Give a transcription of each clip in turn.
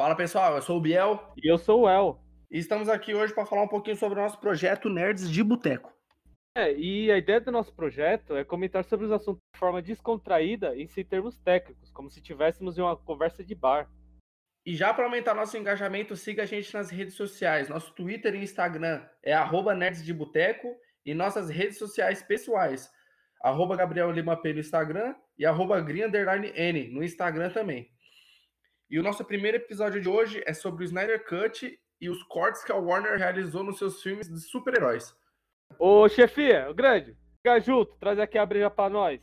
Fala pessoal, eu sou o Biel. E eu sou o El. E estamos aqui hoje para falar um pouquinho sobre o nosso projeto Nerds de Boteco. É, e a ideia do nosso projeto é comentar sobre os assuntos de forma descontraída e sem termos técnicos, como se tivéssemos em uma conversa de bar. E já para aumentar nosso engajamento, siga a gente nas redes sociais. Nosso Twitter e Instagram é arroba Nerds de Boteco e nossas redes sociais pessoais, arroba Gabriel Lima P no Instagram e arroba Green N no Instagram também. E o nosso primeiro episódio de hoje é sobre o Snyder Cut e os cortes que a Warner realizou nos seus filmes de super-heróis. Ô, chefia, o grande, fica junto, traz aqui a briga pra nós.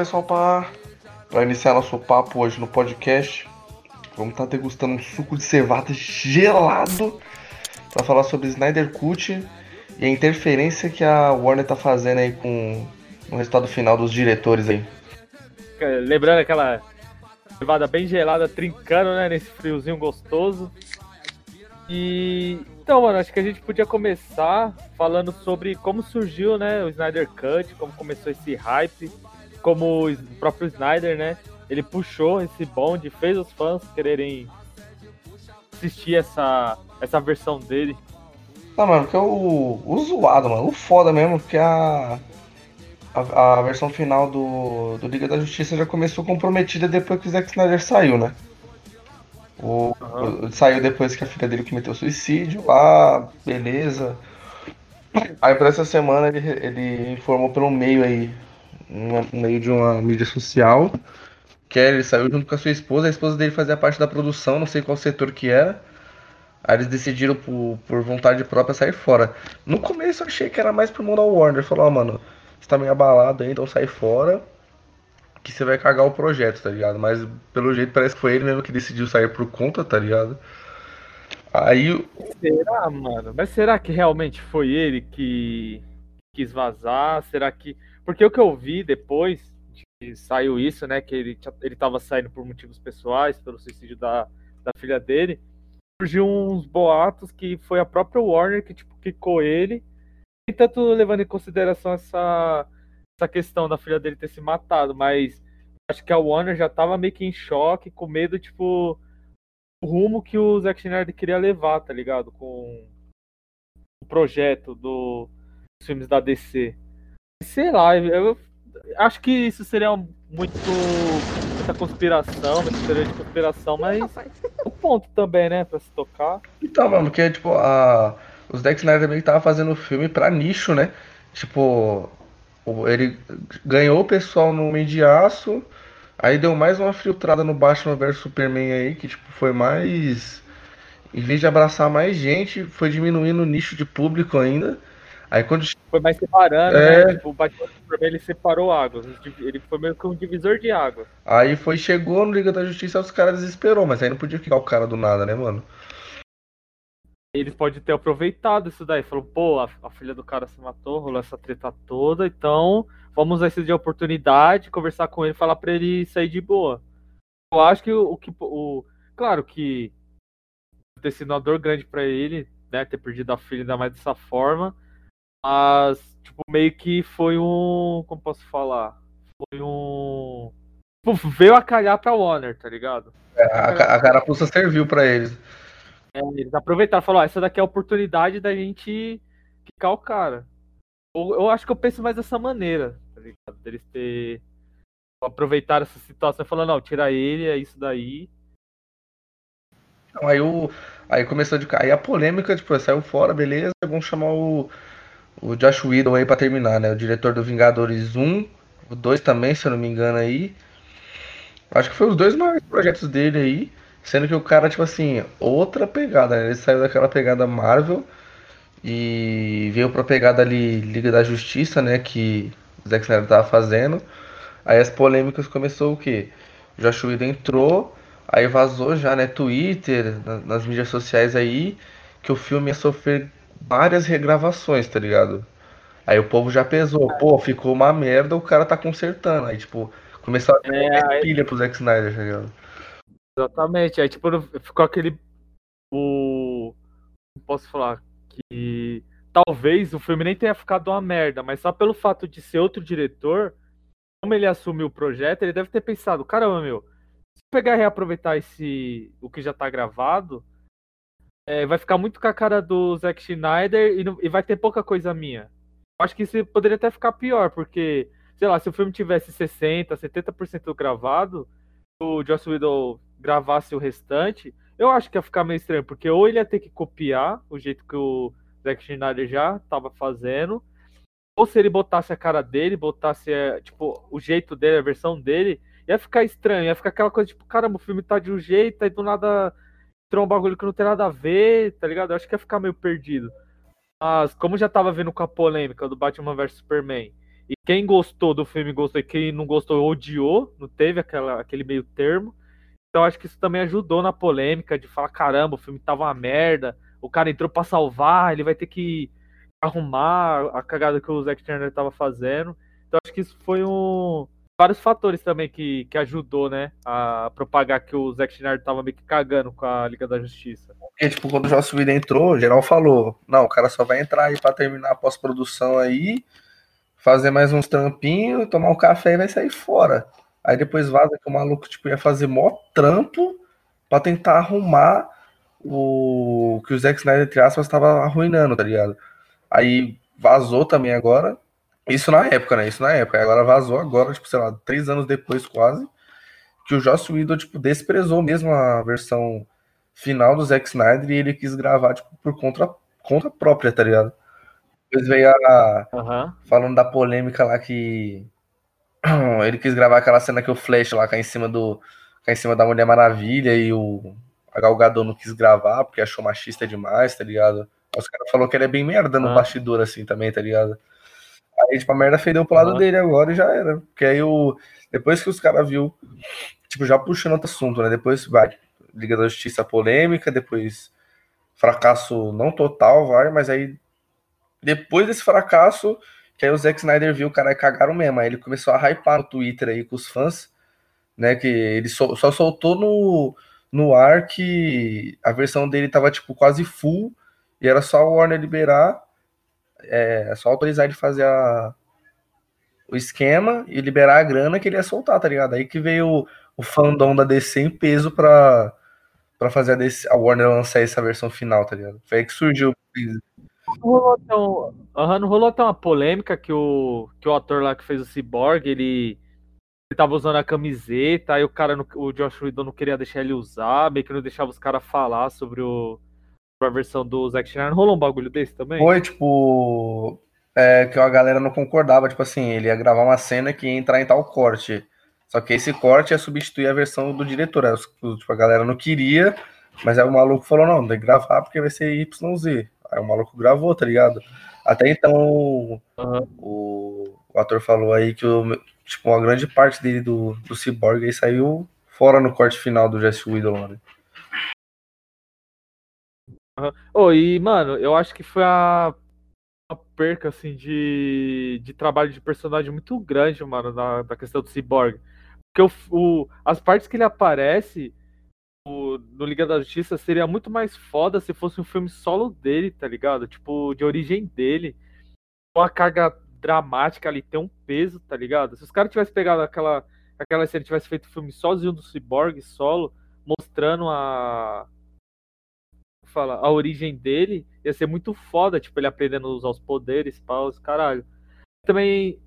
Pessoal, para iniciar nosso papo hoje no podcast, vamos estar tá degustando um suco de cevada gelado para falar sobre Snyder Cut e a interferência que a Warner tá fazendo aí com o resultado final dos diretores aí. Lembrando aquela cevada bem gelada, trincando, né, nesse friozinho gostoso. E então, mano, acho que a gente podia começar falando sobre como surgiu, né, o Snyder Cut, como começou esse hype como o próprio Snyder, né? Ele puxou esse bonde, fez os fãs quererem assistir essa, essa versão dele. Não, mano, porque o, o zoado, mano, o foda mesmo, porque a, a, a, versão final do, do Liga da Justiça já começou comprometida depois que o Zack Snyder saiu, né? O, uhum. o, saiu depois que a filha dele cometeu suicídio lá, beleza. Aí por essa semana ele, ele informou pelo meio aí no meio de uma mídia social. Que ele saiu junto com a sua esposa, a esposa dele fazia parte da produção, não sei qual setor que era. Aí eles decidiram por, por vontade própria sair fora. No começo eu achei que era mais pro mundo Warner. Falou, oh, mano, você tá meio abalado aí, então sai fora. Que você vai cagar o projeto, tá ligado? Mas pelo jeito parece que foi ele mesmo que decidiu sair por conta, tá ligado? Aí. Será, mano? Mas será que realmente foi ele que quis vazar? Será que. Porque o que eu vi depois que saiu isso, né? Que ele, ele tava saindo por motivos pessoais, pelo suicídio da, da filha dele. Surgiu uns boatos que foi a própria Warner que, tipo, quicou ele. Nem tanto levando em consideração essa, essa questão da filha dele ter se matado, mas acho que a Warner já tava meio que em choque, com medo, tipo, o rumo que o Zack Snyder queria levar, tá ligado? Com o projeto do, dos filmes da DC. Sei lá, eu acho que isso seria muito muita conspiração, muita teoria de conspiração, mas o ponto também, né, pra se tocar. Então, mano, porque, tipo, a... os Dex Snyder também tava fazendo filme pra nicho, né? Tipo, ele ganhou o pessoal no Homem de Aço, aí deu mais uma filtrada no Batman vs Superman aí, que, tipo, foi mais... Em vez de abraçar mais gente, foi diminuindo o nicho de público ainda. Aí quando. Foi mais separando, é... né? Tipo, o Batman Superman ele separou águas. Ele foi meio que um divisor de água. Aí foi, chegou no Liga da Justiça os caras desesperou, mas aí não podia ficar o cara do nada, né, mano? Eles podem ter aproveitado isso daí. Falou, pô, a, a, filha do cara se matou, rolou essa treta toda, então vamos usar isso de oportunidade, conversar com ele, falar pra ele sair de boa. Eu acho que o, o que. O, claro que ter sido uma dor grande para ele, né? Ter perdido a filha ainda mais dessa forma. Mas, tipo, meio que foi um. Como posso falar? Foi um. Tipo, veio a calhar pra Warner, tá ligado? É, a, a carapuça serviu pra eles. É, eles aproveitaram e falaram: essa daqui é a oportunidade da gente ficar o cara. Eu, eu, acho que eu penso mais dessa maneira, tá ligado? Deles ter. Aproveitar essa situação e falar: não, tira ele, é isso daí. Então, aí, o, aí começou de cair a polêmica, tipo, saiu fora, beleza, vamos chamar o o Josh Whedon aí pra terminar, né? O diretor do Vingadores 1, o 2 também, se eu não me engano aí. Acho que foi os dois maiores projetos dele aí. Sendo que o cara, tipo assim, outra pegada, né? Ele saiu daquela pegada Marvel e veio pra pegada ali Liga da Justiça, né? Que o Zack Snyder tava fazendo. Aí as polêmicas começou o quê? O Josh Whedon entrou, aí vazou já, né? Twitter, nas mídias sociais aí que o filme ia sofrer várias regravações, tá ligado? Aí o povo já pesou, pô, ficou uma merda, o cara tá consertando. Aí, tipo, começou a ter É, aí- pilha pro Zack Snyder, tá ligado? Exatamente. Aí, tipo, ficou aquele. O. Posso falar que. Talvez o filme nem tenha ficado uma merda, mas só pelo fato de ser outro diretor, como ele assumiu o projeto, ele deve ter pensado: caramba, meu, se pegar e reaproveitar esse. o que já tá gravado, é, vai ficar muito com a cara do Zack Schneider e, não- e vai ter pouca coisa minha. Acho que isso poderia até ficar pior, porque, sei lá, se o filme tivesse 60%, 70% gravado, o Joss Whedon gravasse o restante, eu acho que ia ficar meio estranho, porque ou ele ia ter que copiar o jeito que o Zack Snyder já estava fazendo, ou se ele botasse a cara dele, botasse é, tipo o jeito dele, a versão dele, ia ficar estranho, ia ficar aquela coisa tipo, caramba, o filme tá de um jeito, aí do nada um bagulho que não tem nada a ver, tá ligado? Eu acho que ia ficar meio perdido. Mas como já tava vendo com a polêmica do Batman vs Superman, e quem gostou do filme gostou e quem não gostou odiou, não teve aquela, aquele meio termo. Então acho que isso também ajudou na polêmica de falar, caramba, o filme tava uma merda, o cara entrou pra salvar, ele vai ter que arrumar a cagada que o Zack Snyder tava fazendo. Então acho que isso foi um vários fatores também que, que ajudou, né, a propagar que o Zack Snyder tava meio que cagando com a Liga da Justiça. Porque, tipo, quando o Joss Whedon entrou, o geral falou, não, o cara só vai entrar aí pra terminar a pós-produção aí, fazer mais uns trampinhos, tomar um café e vai sair fora. Aí depois vaza que o maluco, tipo, ia fazer mó trampo pra tentar arrumar o que o Zack Snyder, entre aspas, tava arruinando, tá ligado? Aí vazou também agora, isso na época, né? Isso na época. Agora vazou agora, tipo, sei lá, três anos depois quase, que o Joss Whedon, tipo, desprezou mesmo a versão final do Zack Snyder e ele quis gravar, tipo, por conta, conta própria, tá ligado? Depois veio a. Aham. Falando da polêmica lá que. Ele quis gravar aquela cena que o Flash lá cai em cima do. cai em cima da Mulher Maravilha e o. A Gal Gadot não quis gravar porque achou machista demais, tá ligado? Os caras falaram que ele é bem merda no bastidor, assim, também, tá ligado? Aí, tipo, a merda fedeu pro lado Aham. dele agora e já era. Porque aí o. Depois que os caras viu, tipo, já puxando outro assunto, né? Depois vai. Liga da Justiça polêmica, depois fracasso não total, vai, mas aí depois desse fracasso, que aí o Zack Snyder viu, cara, cagaram mesmo. Aí ele começou a hypar no Twitter aí com os fãs, né? Que ele só, só soltou no, no ar que a versão dele tava, tipo, quase full, e era só o Warner liberar, é, só autorizar ele fazer a, o esquema e liberar a grana que ele ia soltar, tá ligado? Aí que veio o, o fandom da DC em peso pra, pra fazer a, DC, a Warner lançar essa versão final, tá ligado? Foi aí que surgiu. Rolou até um- aham, não rolou até uma polêmica que o, que o ator lá que fez o Cyborg, ele, ele tava usando a camiseta, aí o cara, o Josh Whedon não queria deixar ele usar, meio que não deixava os caras falar sobre o sobre a versão do Zack Snyder. Rolou um bagulho desse também? Foi, tipo, é, que a galera não concordava, tipo assim, ele ia gravar uma cena que ia entrar em tal corte. Só que esse corte ia substituir a versão do diretor. Tipo, a galera não queria, mas aí o maluco falou, não, tem que gravar porque vai ser YZ. Aí o maluco gravou, tá ligado? Até então, Aham. o, o ator falou aí que o, tipo, uma grande parte dele do, do Cyborg aí saiu fora no corte final do Jesse Whedon, lá, né? Ô, e, mano, eu acho que foi a, a perca, assim, de, de trabalho de personagem muito grande, mano, na, na questão do Cyborg. Porque o, o- as partes que ele aparece o- no Liga da Justiça seria muito mais foda se fosse um filme solo dele, tá ligado? Tipo, de origem dele. Uma carga dramática ali, tem um peso, tá ligado? Se os caras tivessem pegado aquela, aquela cena e tivesse feito um filme sozinho do Cyborg, solo, mostrando a fala, a origem dele ia ser muito foda, tipo, ele aprendendo a usar os poderes, paus, caralho. Também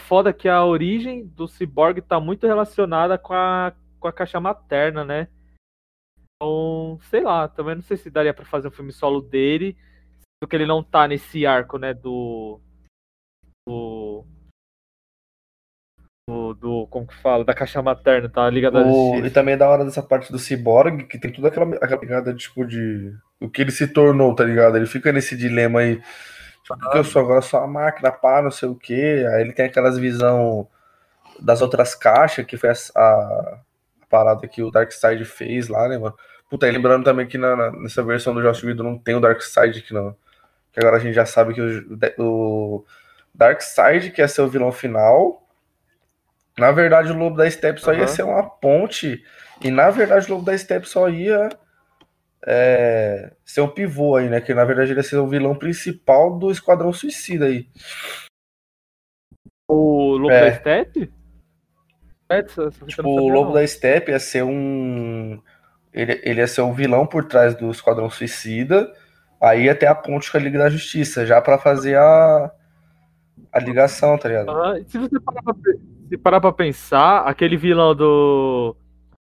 foda que a origem do Cyborg tá muito relacionada com a, com a caixa materna, né? Então, sei lá, também não sei se daria pra fazer um filme solo dele, porque ele não tá nesse arco, né, do do do, do como que fala, da caixa materna, tá ligado O- e também é da hora dessa parte do Cyborg, que tem toda aquela, aquela pegada, tipo, de o que ele se tornou, tá ligado? Ele fica nesse dilema aí, tipo, que eu sou agora só uma máquina, pá, não sei o quê. Aí ele tem aquelas visão das outras caixas, que foi a, a- a parada que o Darkseid fez lá, né, mano? Puta, e lembrando também que na, na, nessa versão do Josh Whedon não tem o Darkseid que não. Que agora a gente já sabe que o, o Darkseid que ia ser o vilão final. Na verdade, o Lobo da Steppe só uhum. ia ser uma ponte. E na verdade, o Lobo da Steppe só ia é, ser um pivô aí, né? Que na verdade ele ia ser o vilão principal do Esquadrão Suicida aí. O Lobo é. da Steppe? É, tipo, o Lobo não. da Steppe ia ser um. Ele, ele ia ser o vilão por trás do Esquadrão Suicida. Aí ia ter a ponte com a Liga da Justiça, já para fazer a, a ligação, tá ligado? Ah, se você parar pra, se parar pra pensar, aquele vilão do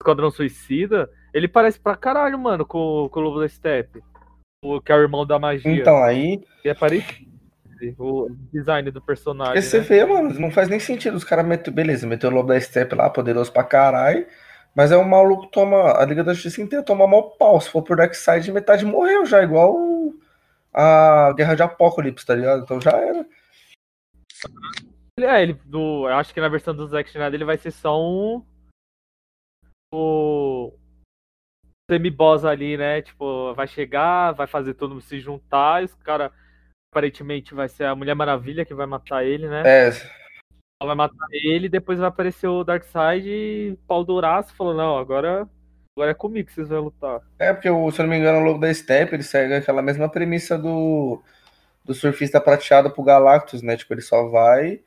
Esquadrão Suicida, ele parece pra caralho, mano, com, com o Lobo da Steppe. O que é o irmão da magia. Então, aí. E é parecido o design do personagem. Esse né? você vê, mano, não faz nem sentido. Os caras meteram, beleza, meteu o Lobo da Steppe lá, poderoso pra caralho. Mas é um maluco toma. A Liga da Justiça inteira toma mal pau. Se for por Darkseid, metade morreu já, igual a Guerra de Apocalipse, tá ligado? Então já era. É, ele, do, eu acho que na versão do Zack Snyder ele vai ser só um. O. Semi-boss ali, né? Tipo, vai chegar, vai fazer todo mundo se juntar e os caras aparentemente vai ser a Mulher Maravilha que vai matar ele, né? É. Ela vai matar ele, depois vai aparecer o Darkseid e pau duraço falou, não, agora, agora é comigo que vocês vão lutar. É, porque, se eu não me engano, o logo da Step, ele segue aquela mesma premissa do, do surfista prateado pro Galactus, né? Tipo, ele só vai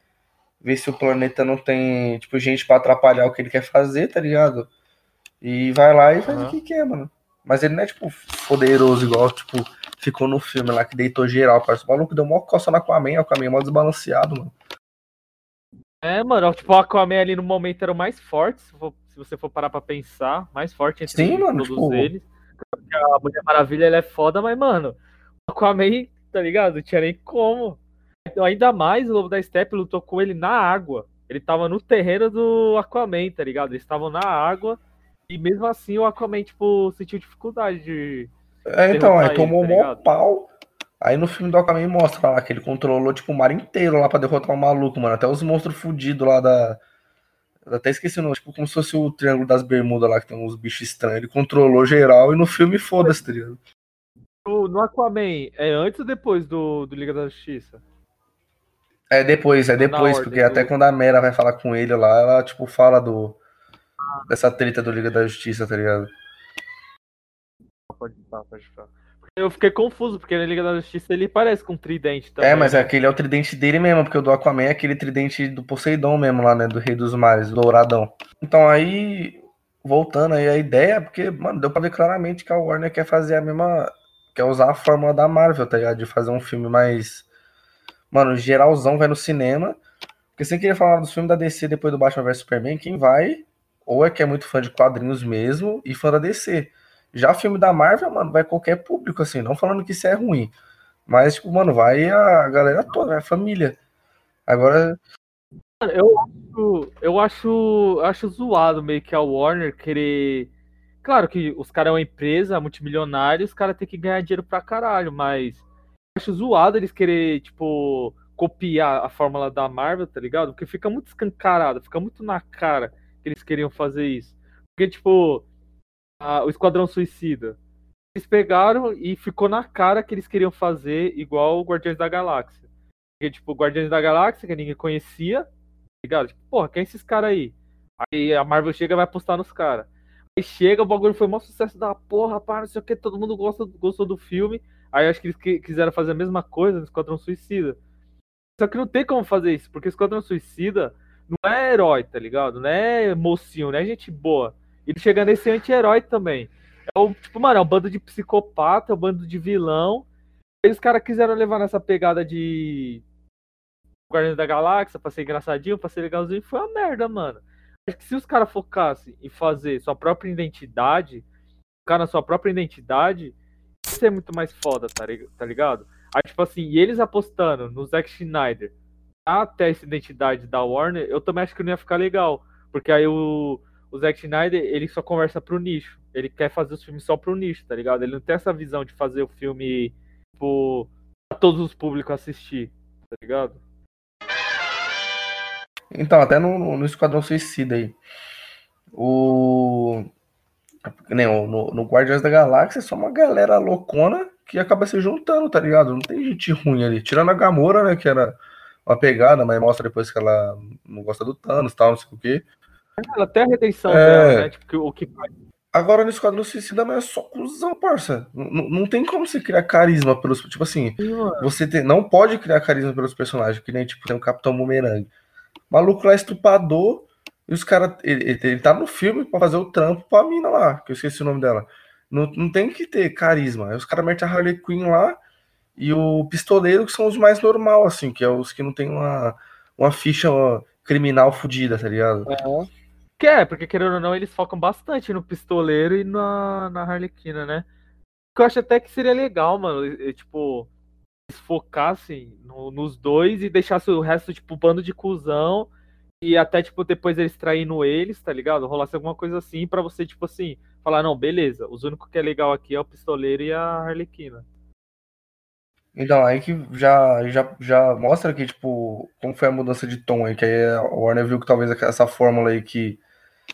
ver se o planeta não tem, tipo, gente para atrapalhar o que ele quer fazer, tá ligado? E vai lá e faz uhum. o que quer, mano. Mas ele não é, tipo, poderoso igual, tipo, ficou no filme lá que deitou geral. Parece o maluco deu uma coça na Aquaman, o Aquaman é mó desbalanceado, mano. É, mano, tipo, o Aquaman ali no momento era o mais forte, se, for, se você for parar pra pensar, mais forte entre Sim, mano, todos tipo... eles. A Mulher Maravilha, ela é foda, mas, mano, o Aquaman, tá ligado? Não tinha nem como. Então, ainda mais o Lobo da Steppe lutou com ele na água. Ele tava no terreno do Aquaman, tá ligado? Eles estavam na água e mesmo assim o Aquaman, tipo, sentiu dificuldade de, é, então, aí tomou tá um pau. Aí no filme do Aquaman mostra lá que ele controlou, tipo, o mar inteiro lá pra derrotar o um maluco, mano. Até os monstros fudidos lá da. Eu até esqueci o nome, tipo, como se fosse o Triângulo das Bermudas lá, que tem uns bichos estranhos. Ele controlou geral e no filme foda-se, tá ligado? No Aquaman, é antes ou depois do, do Liga da Justiça? É depois, é depois, porque do... até quando a Mera vai falar com ele lá, ela, tipo, fala do. dessa treta do Liga da Justiça, tá ligado? pode falar, pode falar. Eu fiquei confuso, porque na Liga da Justiça ele parece com um tridente também. É, mas né? aquele é o tridente dele mesmo, porque o do Aquaman é aquele tridente do Poseidon mesmo lá, né? Do Rei dos Mares, do Douradão. Então aí, voltando aí a ideia, porque, mano, deu pra ver claramente que a Warner quer fazer a mesma. Quer usar a fórmula da Marvel, tá ligado? De fazer um filme mais. Mano, geralzão vai no cinema. Porque sem querer falar dos filmes da DC depois do Batman vs Superman, quem vai, ou é que é muito fã de quadrinhos mesmo, e fã da DC. Já filme da Marvel, mano, vai qualquer público, assim, não falando que isso é ruim. Mas, tipo, mano, vai a galera toda, a família. Agora. Eu acho, eu acho, acho zoado meio que a Warner querer. Claro que os caras é uma empresa multimilionária, os caras têm que ganhar dinheiro pra caralho, mas acho zoado eles querer, tipo, copiar a fórmula da Marvel, tá ligado? Porque fica muito escancarado, fica muito na cara que eles queriam fazer isso. Porque, tipo, a, o Esquadrão Suicida. Eles pegaram e ficou na cara que eles queriam fazer igual o Guardiões da Galáxia. Porque, tipo, Guardiões da Galáxia, que ninguém conhecia, tá ligado? Tipo, porra, quem é esses caras aí? Aí a Marvel chega e vai apostar nos caras. Aí chega, o bagulho foi o maior sucesso da porra, pá, não sei o que, todo mundo gosta, gostou do filme. Aí acho que eles quiseram fazer a mesma coisa no Esquadrão Suicida. Só que não tem como fazer isso, porque Esquadrão Suicida não é herói, tá ligado? Não é mocinho, não é gente boa. Ele chega nesse anti-herói também. É o, tipo, mano, é um bando de psicopata, é um bando de vilão. E os caras quiseram levar nessa pegada de Guardiões da Galáxia pra ser engraçadinho, pra ser legalzinho. Foi uma merda, mano. Acho que se os caras focassem em fazer sua própria identidade, ficar na sua própria identidade, ser muito mais foda, tá, tá ligado? Aí, tipo assim, e eles apostando no Zack Schneider até essa identidade da Warner, eu também acho que não ia ficar legal. Porque aí o, o Zack Snyder, ele só conversa pro nicho. Ele quer fazer os filmes só pro nicho, tá ligado? Ele não tem essa visão de fazer o filme, tipo, pra todos os públicos assistir, tá ligado? Então, até no, no Esquadrão Suicida aí. O... Nem, no, no Guardiões da Galáxia é só uma galera loucona que acaba se juntando, tá ligado? Não tem gente ruim ali. Tirando a Gamora, né? Que era uma pegada, mas mostra depois que ela não gosta do Thanos e tal, não sei o quê. Ela tem a redenção é... dela, né? Tipo, o que Agora no Esquadrão Suicida, mas é só cuzão, parça. Não, não tem como você criar carisma pelos. Tipo assim, Sim, você tem, não pode criar carisma pelos personagens, que nem tipo, tem o Capitão Boomerang. Maluco lá estupador, e os caras. Ele, ele, tá no filme pra fazer o trampo pra mina lá, que eu esqueci o nome dela. Não, não tem que ter carisma. Aí os caras metem a Harley Quinn lá e o pistoleiro, que são os mais normal, assim, que é os que não tem uma, uma ficha criminal fodida, tá ligado? Uhum. Que é, porque querendo ou não, eles focam bastante no pistoleiro e na, na Harlequina, né? Que eu acho até que seria legal, mano. Tipo, eles focassem no, nos dois e deixassem o resto, tipo, bando de cuzão. E até, tipo, depois eles traindo eles, tá ligado? Rolasse alguma coisa assim para você, tipo assim, falar, não, beleza, os únicos que é legal aqui é o pistoleiro e a Harlequina. Então, aí que já, já, já mostra que, tipo, como foi a mudança de tom aí, que aí a Warner viu que talvez essa fórmula aí que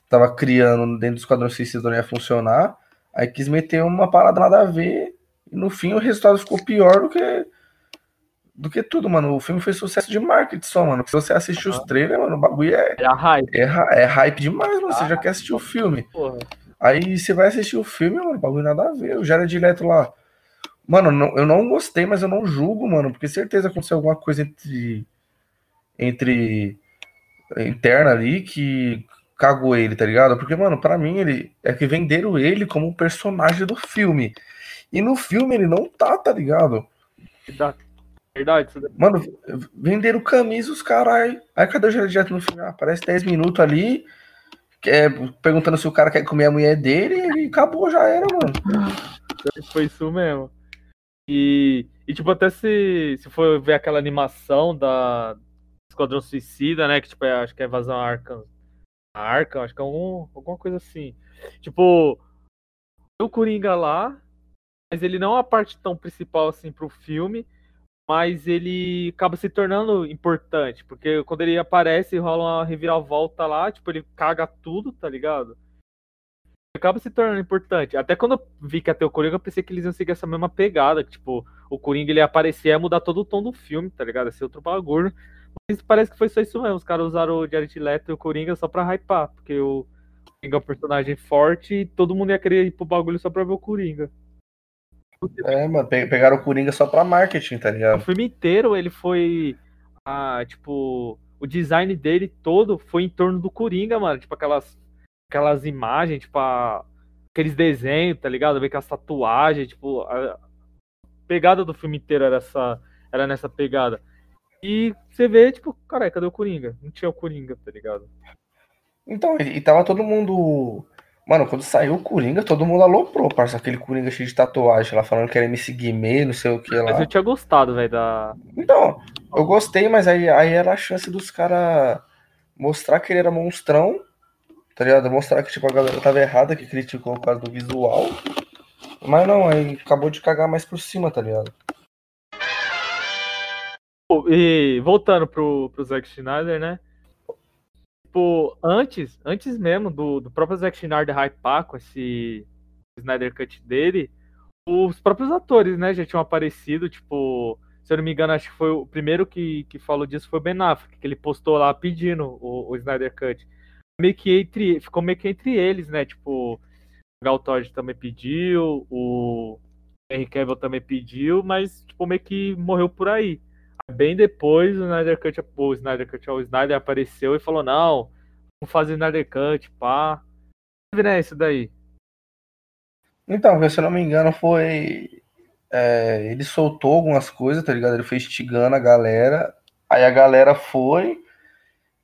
tava criando dentro do Esquadrão Suicida não ia funcionar, aí quis meter uma parada nada a ver, e no fim o resultado ficou pior do que do que tudo, mano. O filme foi sucesso de marketing só, mano. Se você assistir os trailers, mano, o bagulho é. É hype. É, é hype demais, mano. Você já quer assistir o filme. Porra. Aí você vai assistir o filme, mano, o bagulho nada a ver. O Jared Leto lá. Mano, não, eu não gostei, mas eu não julgo, mano, porque certeza aconteceu alguma coisa entre. Entre. interna ali que cagou ele, tá ligado? Porque, mano, para mim ele é que venderam ele como personagem do filme. E no filme ele não tá, tá ligado? Verdade. Mano, venderam camisa os caras. Aí cadê o Jared no final? Aparece 10 minutos ali. É, perguntando se o cara quer comer a mulher dele e acabou, já era, mano. Foi isso mesmo. E, e tipo, até se, se for ver aquela animação da Esquadrão Suicida, né? Que tipo, é, acho que é Vazão Arkham Arca, acho que é algum, alguma coisa assim. Tipo, o Coringa lá, mas ele não é a parte tão principal assim pro filme, mas ele acaba se tornando importante, porque quando ele aparece rola uma reviravolta lá, tipo, ele caga tudo, tá ligado? Acaba se tornando importante. Até quando eu vi que ter o Coringa, eu pensei que eles iam seguir essa mesma pegada, que, tipo, o Coringa ele ia aparecer e ia mudar todo o tom do filme, tá ligado? Ia ser outro bagulho. Mas parece que foi só isso mesmo. Os caras usaram o Jared Leto e o Coringa só pra hypar, porque o Coringa é um personagem forte e todo mundo ia querer ir pro bagulho só pra ver o Coringa. É, mano, pegaram o Coringa só pra marketing, tá ligado? O filme inteiro ele foi. Ah, tipo, o design dele todo foi em torno do Coringa, mano. Tipo, aquelas, aquelas imagens, tipo, a, aqueles desenhos, tá ligado? Ver aquelas tatuagens, tipo, a pegada do filme inteiro era, essa, era nessa pegada. E você vê, tipo, cara, cadê o Coringa? Não tinha o Coringa, tá ligado? Então, e, tava todo mundo. Mano, quando saiu o Coringa, todo mundo aloprou, parça. Aquele Coringa cheio de tatuagem lá, falando que era MC Guimê, não sei o que lá. Mas eu tinha gostado, velho, da. Então, eu gostei, mas aí, aí era a chance dos caras mostrar que ele era monstrão, tá ligado? Mostrar que, tipo, a galera tava errada, que criticou por causa do visual. Mas não, aí acabou de cagar mais por cima, tá ligado? e voltando pro, pro Zack Schneider, né? Tipo, antes, antes mesmo do, do próprio Zack Schneider hypar com esse Snyder Cut dele, os próprios atores, né, já tinham aparecido, tipo, se eu não me engano, acho que foi o primeiro que, que falou disso foi o Ben Affleck, que ele postou lá pedindo o, o Snyder Cut. Meio que entre, ficou meio que entre eles, né, tipo, o Gal Todd também pediu, o Henry Cavill também pediu, mas, tipo, meio que morreu por aí. Bem depois o Snyder Cut, o Snyder Cut, o Snyder apareceu e falou: não, vamos fazer Snyder Cut, pá. Né, isso daí. Então, se eu não me engano, foi. É, ele soltou algumas coisas, tá ligado? Ele foi instigando a galera. Aí a galera foi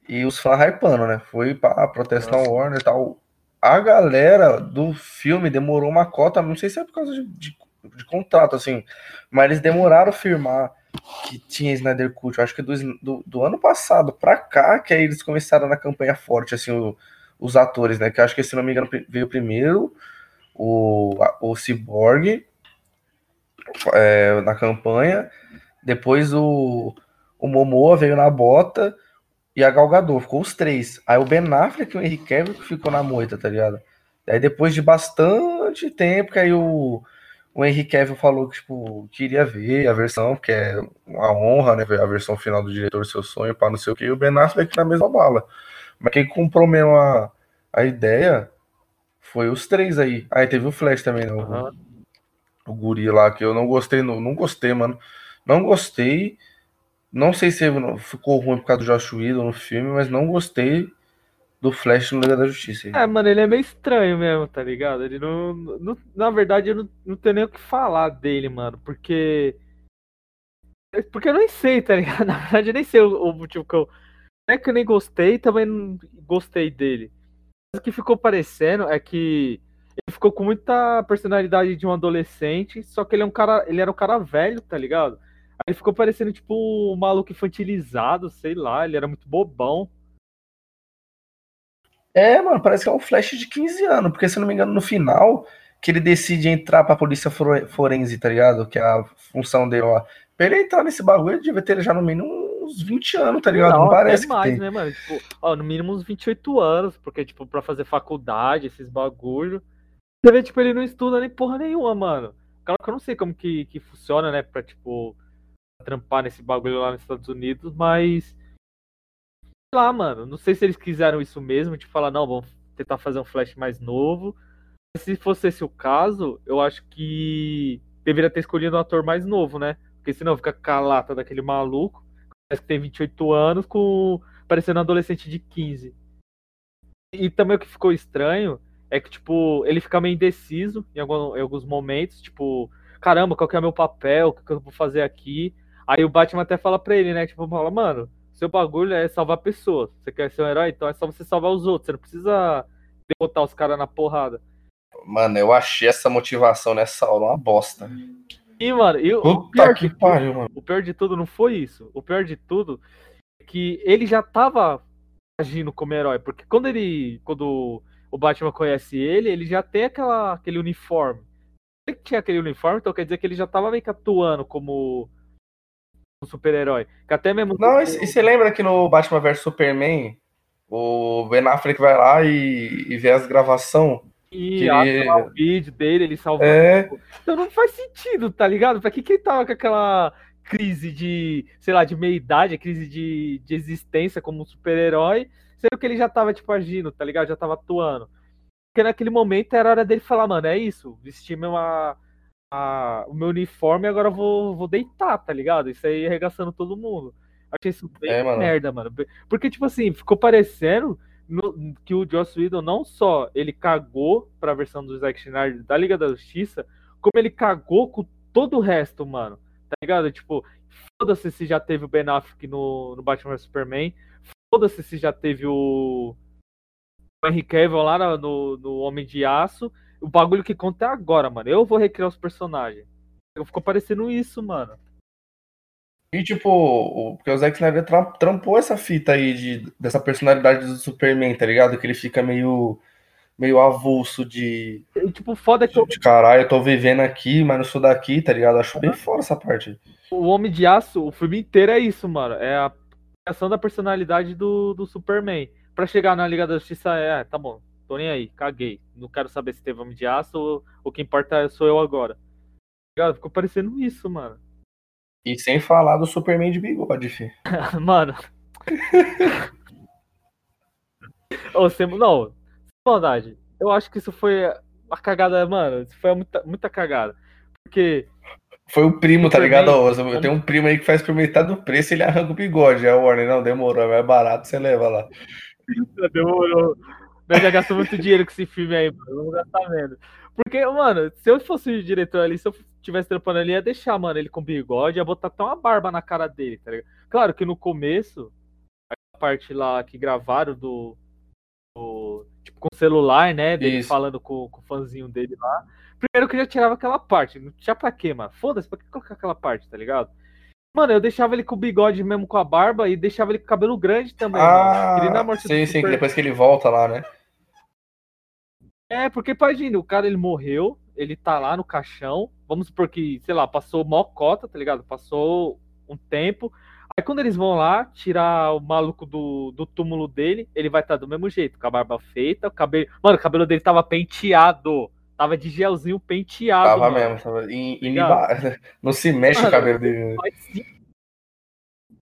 e os fãs hypando, né? Foi pra protestar o Warner e tal. A galera do filme demorou uma cota, não sei se é por causa de, de, de contrato, assim, mas eles demoraram firmar que tinha Snyder Cut, eu acho que do, do, do, ano passado pra cá, que aí eles começaram na campanha forte, assim, o, os atores, né? Que acho que, se não me engano, veio primeiro o, o Cyborg é, na campanha, depois o, o Momoa veio na bota e a Galgador, ficou os três. Aí o Ben Affleck e o Henry Cavill ficou na moita, tá ligado? Daí depois de bastante tempo, que aí o, o Henry Cavill falou que tipo, queria ver a versão, que é uma honra, né? Ver a versão final do diretor Seu Sonho, para não sei o que, e o Ben Affleck na mesma bala. Mas quem comprou mesmo a, a ideia foi os três aí. Aí teve o Flash também, né? O, o guri lá, que eu não gostei, não, não gostei, mano. Não gostei. Não sei se ficou ruim por causa do Josh Whedon no filme, mas não gostei do Flash no Liga da Justiça. É, mano, ele é meio estranho mesmo, tá ligado? Ele não. não na verdade, eu não, não tenho nem o que falar dele, mano, porque. Porque eu nem sei, tá ligado? Na verdade, eu nem sei o, o motivo que eu. Não é que eu nem gostei, também não gostei dele. Mas o que ficou parecendo é que ele ficou com muita personalidade de um adolescente, só que ele é um cara. Ele era um cara velho, tá ligado? Aí ficou parecendo, tipo, um maluco infantilizado, sei lá, ele era muito bobão. É, mano, parece que é um flash de 15 anos, porque se não me engano, no final, que ele decide entrar pra polícia forense, tá ligado? Que é a função dele lá. Pra ele entrar nesse bagulho, ele devia ter já no mínimo uns 20 anos, tá ligado? Não, não parece mais, que tem. né, mano? Tipo, ó, no mínimo uns 28 anos, porque, tipo, pra fazer faculdade, esses bagulho. Você vê, tipo, ele não estuda nem porra nenhuma, mano. Claro que eu não sei como que, que funciona, né, pra, tipo, trampar nesse bagulho lá nos Estados Unidos, mas lá, mano. Não sei se eles quiseram isso mesmo, de falar, não, vamos tentar fazer um Flash mais novo. Se fosse esse o caso, eu acho que deveria ter escolhido um ator mais novo, né? Porque senão fica com a lata daquele maluco, parece que tem 28 anos, com parecendo um adolescente de 15. E também o que ficou estranho é que, tipo, ele fica meio indeciso em, algum, em alguns momentos, tipo, caramba, qual que é o meu papel, o que, que eu vou fazer aqui? Aí o Batman até fala pra ele, né? Tipo, fala, mano, seu bagulho é salvar pessoas. Você quer ser um herói? Então é só você salvar os outros. Você não precisa derrotar os caras na porrada. Mano, eu achei essa motivação nessa aula uma bosta. E, mano, e o pior que pariu, mano. O pior de tudo não foi isso. O pior de tudo é que ele já tava agindo como herói. Porque quando ele. Quando o Batman conhece ele, ele já tem aquela, aquele uniforme. Ele tinha aquele uniforme, então quer dizer que ele já tava meio que atuando como super-herói. Que até mesmo. Não, e, você lembra que no Batman vs Superman, o Ben Affleck vai lá e, e vê as gravações. E ele... o vídeo dele, ele salva. É... Então não faz sentido, tá ligado? Pra que, que ele tava com aquela crise de, sei lá, de meia-idade, crise de, de existência como um super-herói, sendo que ele já tava, tipo, agindo, tá ligado? Já tava atuando. Porque naquele momento era hora dele falar, mano, é isso, vestir uma a, o meu uniforme e agora vou, vou deitar, tá ligado? Isso aí arregaçando todo mundo. Achei isso bem é, mano. merda, mano. Porque, tipo assim, ficou parecendo no, que o Joss Whedon não só ele cagou pra versão do Zack Snyder da Liga da Justiça, como ele cagou com todo o resto, mano. Tá ligado? Tipo, foda-se se já teve o Ben Affleck no, no Batman vs Superman, foda-se se já teve o, o Henry Cavill lá no, no Homem de Aço, o bagulho que conta é agora, mano. Eu vou recriar os personagens. Ficou parecendo isso, mano. E tipo, o, porque o Zack Snyder trampou essa fita aí de, dessa personalidade do Superman, tá ligado? Que ele fica meio meio avulso de. E, tipo, foda é que. Eu... de caralho, eu tô vivendo aqui, mas não sou daqui, tá ligado? Acho bem fora essa parte. O Homem de Aço, o filme inteiro é isso, mano. É a criação da personalidade do, do Superman. Pra chegar na Liga da Justiça é, tá bom, tô nem aí, caguei. Não quero saber se teve homem de aço ou o que importa sou eu agora. Ficou parecendo isso, mano. E sem falar do Superman de bigode, fi. mano. Ô, sem, não, sem maldade. Eu acho que isso foi a cagada, mano. Isso foi muita, muita cagada. Porque. Foi o primo, tá ligado? Eu tenho um primo aí que faz por metade do preço e ele arranca o bigode. É o Warner, não, demorou, é mais barato, você leva lá. Demorou. Nós já gastamos muito dinheiro com esse filme aí, mano. Vamos gastar menos. Porque, mano, se eu fosse o diretor ali, se eu tivesse trampando ali, ia deixar, mano, ele com bigode, ia botar até uma barba na cara dele, tá ligado? Claro que no começo, a parte lá que gravaram do. do tipo, com o celular, né? Dele Isso. falando com, com o fãzinho dele lá. Primeiro que eu já tirava aquela parte. Não tinha pra quê, mano? Foda-se, pra que colocar aquela parte, tá ligado? Mano, eu deixava ele com o bigode mesmo com a barba e deixava ele com o cabelo grande também. Ah, sim, sim, super... depois que ele volta lá, né? É, porque imagina, o cara ele morreu, ele tá lá no caixão, vamos supor que, sei lá, passou mó cota, tá ligado? Passou um tempo, Aí quando eles vão lá tirar o maluco do, do túmulo dele, ele vai estar do mesmo jeito, com a barba feita, o cabelo. Mano, o cabelo dele tava penteado. Tava de gelzinho penteado. Tava mano. mesmo, tava. E, e não se mexe o Mano, cabelo dele. né? faz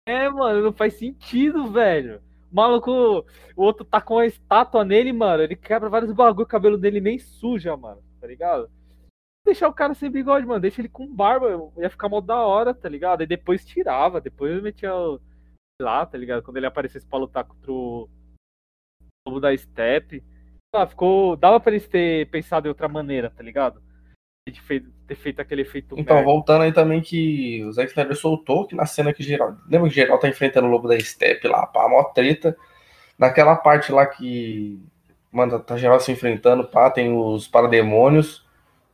É, mano, não faz sentido, velho. O maluco, o outro tá com a estátua nele, mano. Ele quebra vários bagulho, o cabelo dele nem suja, mano. Tá ligado? Deixar o cara sem bigode, mano. Deixa ele com barba. Ia ficar mó da hora, tá ligado? E depois tirava. Depois metia o. lá, tá ligado? Quando ele aparecesse pra lutar contra o. Lobo da Steppe. Ah, ficou. Dava pra eles ter pensado em outra maneira, tá ligado? De ter feito aquele efeito. Então, merda. voltando aí também que o Zack Snyder soltou que na cena que geral. Lembra que geral tá enfrentando o lobo da Steppe lá, pá, mó treta. Naquela parte lá que. Mano, tá geral se enfrentando, pá, tem os parademônios.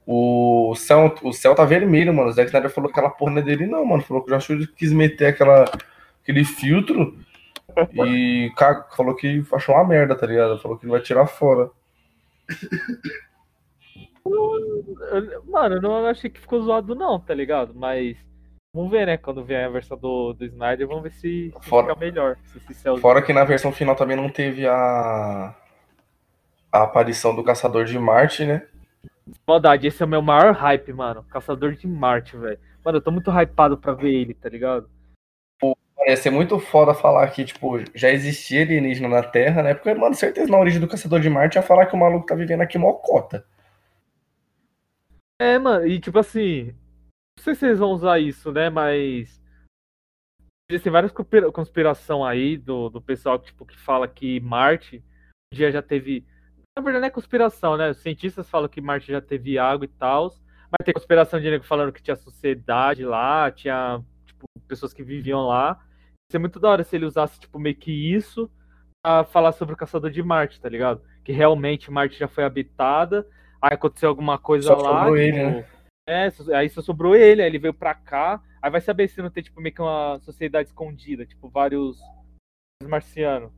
O céu, o céu tá vermelho, mano. O Zack Snyder falou que aquela porra não é dele, não, mano. Falou que o Josh Whedon quis meter aquela, aquele filtro e ca- falou que achou uma merda, tá ligado? Falou que ele vai tirar fora. Mano, eu não achei que ficou zoado, não, tá ligado? Mas vamos ver, né? Quando vier a versão do, do Snyder, vamos ver se, se Fora- fica melhor. Se esse céu... Fora que na versão final também não teve a, a aparição do Caçador de Marte, né? Maldade, esse é o meu maior hype, mano. Caçador de Marte, velho. Mano, eu tô muito hypado pra ver ele, tá ligado? Mano, Ia ser muito foda falar que, tipo, já existia alienígena na Terra, né? Porque, mano, certeza na origem do Caçador de Marte ia falar que o maluco tá vivendo aqui mocota. É, mano, e tipo assim, não sei se eles vão usar isso, né, mas existem várias conspira- conspiração aí do, do pessoal tipo, que fala que Marte um dia já teve, na verdade não é conspiração, né, os cientistas falam que Marte já teve água e tal, mas tem conspiração de nego falando que tinha sociedade lá, tinha, tipo, pessoas que viviam lá, ia ser muito da hora se ele usasse, tipo, meio que isso pra falar sobre o Caçador de Marte, tá ligado? Que realmente Marte já foi habitada, aí aconteceu alguma coisa Só lá. sobrou ele, tipo, né? É, aí só sobrou ele, aí ele veio pra cá. Aí vai saber se não tem, tipo, meio que uma sociedade escondida, tipo, vários marcianos.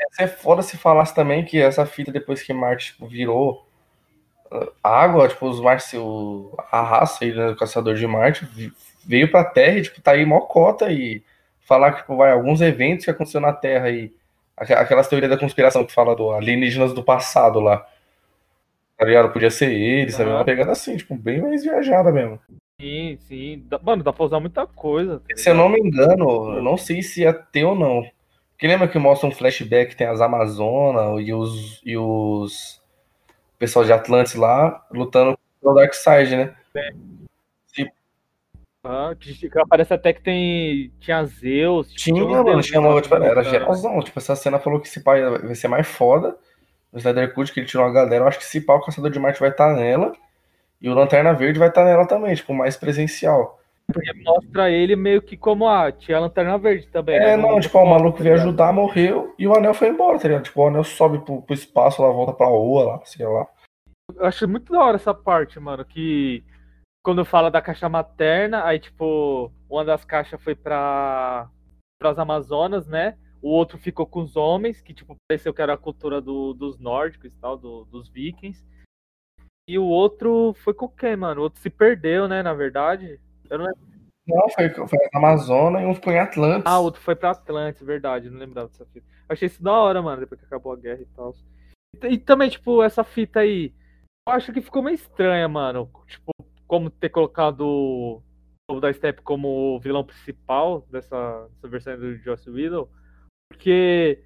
Ia ser foda se falasse também que essa fita, depois que Marte, tipo, virou ah, água, tipo, os Marci, o- a raça aí, né, do Caçador de Marte, veio pra Terra e, tipo, tá aí mocota e falar que, tipo, vai, alguns eventos que aconteceu na Terra aqu- aquelas teorias da conspiração que fala do alienígenas do passado lá. Tá ligado? Podia ser eles, também, Aham. uma pegada assim, tipo, bem mais viajada mesmo. Sim, sim. Mano, dá pra usar muita coisa. tá Se eu não me engano, eu não sei se ia ter ou não. Porque lembra que mostra um flashback tem as Amazonas e os. e os. o pessoal de Atlantis lá lutando contra o Darkseid, né? Ah, que, aparece até que tem. Tinha Zeus. Tinha, uns mano, tinha uma, tipo, era lutando. geralzão. Tipo, essa cena falou que esse pai vai ser mais foda. O Snyder Cut, que ele tirou uma galera. Eu acho que esse pau, o Caçador de Marte vai estar nela. E o Lanterna Verde vai estar nela também, tipo, mais presencial. Porque mostra ele meio que como, ah, a lanterna verde também. É, né? No- não, no tipo, ó, o maluco tá veio ajudar, morreu, e o anel foi embora, tá ligado? Tipo, o anel sobe pro, pro espaço, lá volta pra Oa, lá, sei lá. Eu acho muito da hora essa parte, mano, que quando fala da caixa materna, aí tipo, uma das caixas foi para as Amazonas, né? O outro ficou com os homens, que tipo, pareceu que era a cultura do- dos nórdicos e tal, do- dos vikings. E o outro foi com quem, mano? O outro se perdeu, né, na verdade. Eu não lembro. Não, foi, foi na Amazônia e um ficou em Atlantis. Ah, o outro foi pra Atlantis, verdade, não lembrava dessa fita. Achei isso da hora, mano, depois que acabou a guerra e tal. E, e também, tipo, essa fita aí, eu acho que ficou meio estranha, mano. Tipo, como ter colocado o da Steppe como o vilão principal dessa, dessa versão do Joss Whedon. Porque,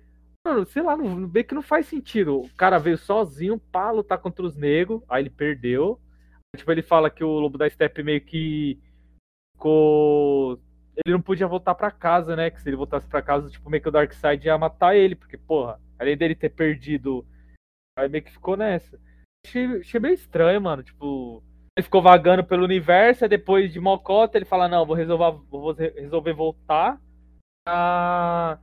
mano, sei lá, não, bem que não faz sentido. O cara veio sozinho pra lutar contra os negros, aí ele perdeu. Tipo, ele fala que o Lobo da Steppe meio que ficou. Ele não podia voltar pra casa, né? Que se ele voltasse pra casa, tipo, meio que o Darkseid ia matar ele, porque, porra, além dele ter perdido, aí meio que ficou nessa. Achei, achei meio estranho, mano. Tipo, ele ficou vagando pelo universo, aí depois de Mocota ele fala, não, vou resolver, vou re- resolver voltar a,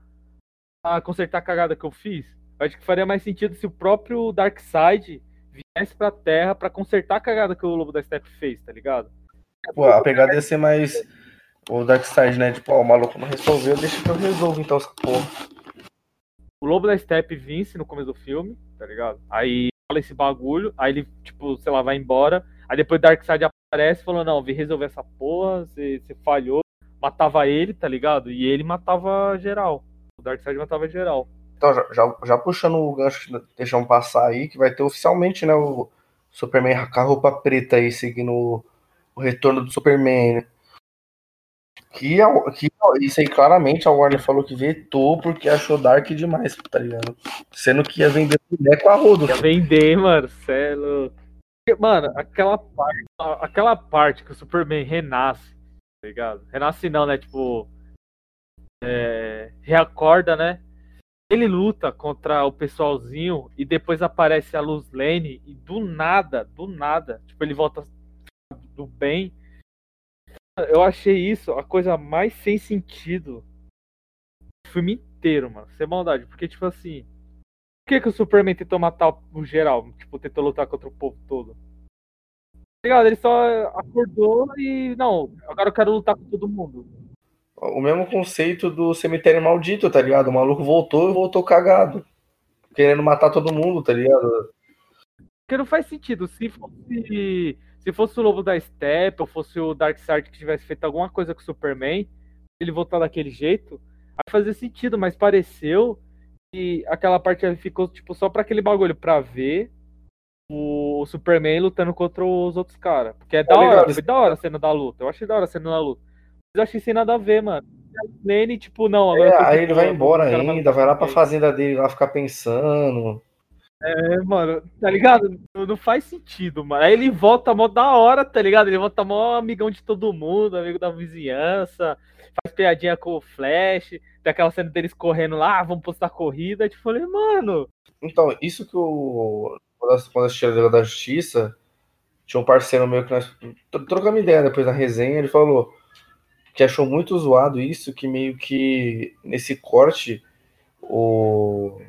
a consertar a cagada que eu fiz. Eu acho que faria mais sentido se o próprio Darkseid viesse pra Terra pra consertar a cagada que o Lobo da Steppe fez, tá ligado? Pô, a pegada ia ser mais o Darkseid, né? Tipo, ó, o maluco não resolveu, deixa que eu resolvo então essa porra. o Lobo da Steppe vence no começo do filme, tá ligado? Aí fala esse bagulho, aí ele, tipo, sei lá, vai embora. Aí depois Darkseid aparece e falou, não, vim resolver essa porra, você falhou. matava ele, tá ligado? E ele matava geral. O Darkseid matava geral. Então, já, já, já puxando o gancho que deixamos passar aí, que vai ter oficialmente, né, o Superman com a roupa preta aí, seguindo o, o retorno do Superman, né? Que, que isso aí claramente a Warner falou que vetou porque achou dark demais, tá ligado? Sendo que ia vender boneco a rodo. Ia vender, mano, celo. Mano, aquela parte, aquela parte que o Superman renasce, tá ligado? Renasce não, né? Tipo. É, reacorda, né? Ele luta contra o pessoalzinho e depois aparece a Luz Lane e do nada, do nada, tipo, ele volta do bem. Eu achei isso a coisa mais sem sentido do filme inteiro, mano. Sem maldade. Porque, tipo assim. Por que, que o Superman tentou matar o geral? Tipo, tentou lutar contra o povo todo? Tá ligado? Ele só acordou e. Não, agora eu quero lutar com todo mundo. O mesmo conceito do cemitério maldito, tá ligado? O maluco voltou e voltou cagado. Querendo matar todo mundo, tá ligado? Porque não faz sentido. Se fosse se fosse o Lobo da Steppe ou fosse o Darkseid que tivesse feito alguma coisa com o Superman, ele voltar daquele jeito, aí fazia sentido, mas pareceu que aquela parte ficou tipo só para aquele bagulho para ver o Superman lutando contra os outros caras. Porque é da hora, foi da hora a cena da luta. Eu achei da hora a cena da luta. Eu achei sem nada a ver, mano. Nene, tipo, não. Agora é, aí ele vai embora ainda, vai lá pra fazenda dele lá ficar pensando. É, mano, tá ligado? Não faz sentido, mano. Aí ele volta mó da hora, tá ligado? Ele volta mó amigão de todo mundo, amigo da vizinhança, faz piadinha com o Flash, tem aquela cena deles correndo lá, ah, vamos postar corrida. Tipo, falei, mano. Então, isso que o. Quando assisti a Liga da Justiça, tinha um parceiro meu que nós trocamos ideia depois da resenha, ele falou que achou muito zoado isso, que meio que nesse corte o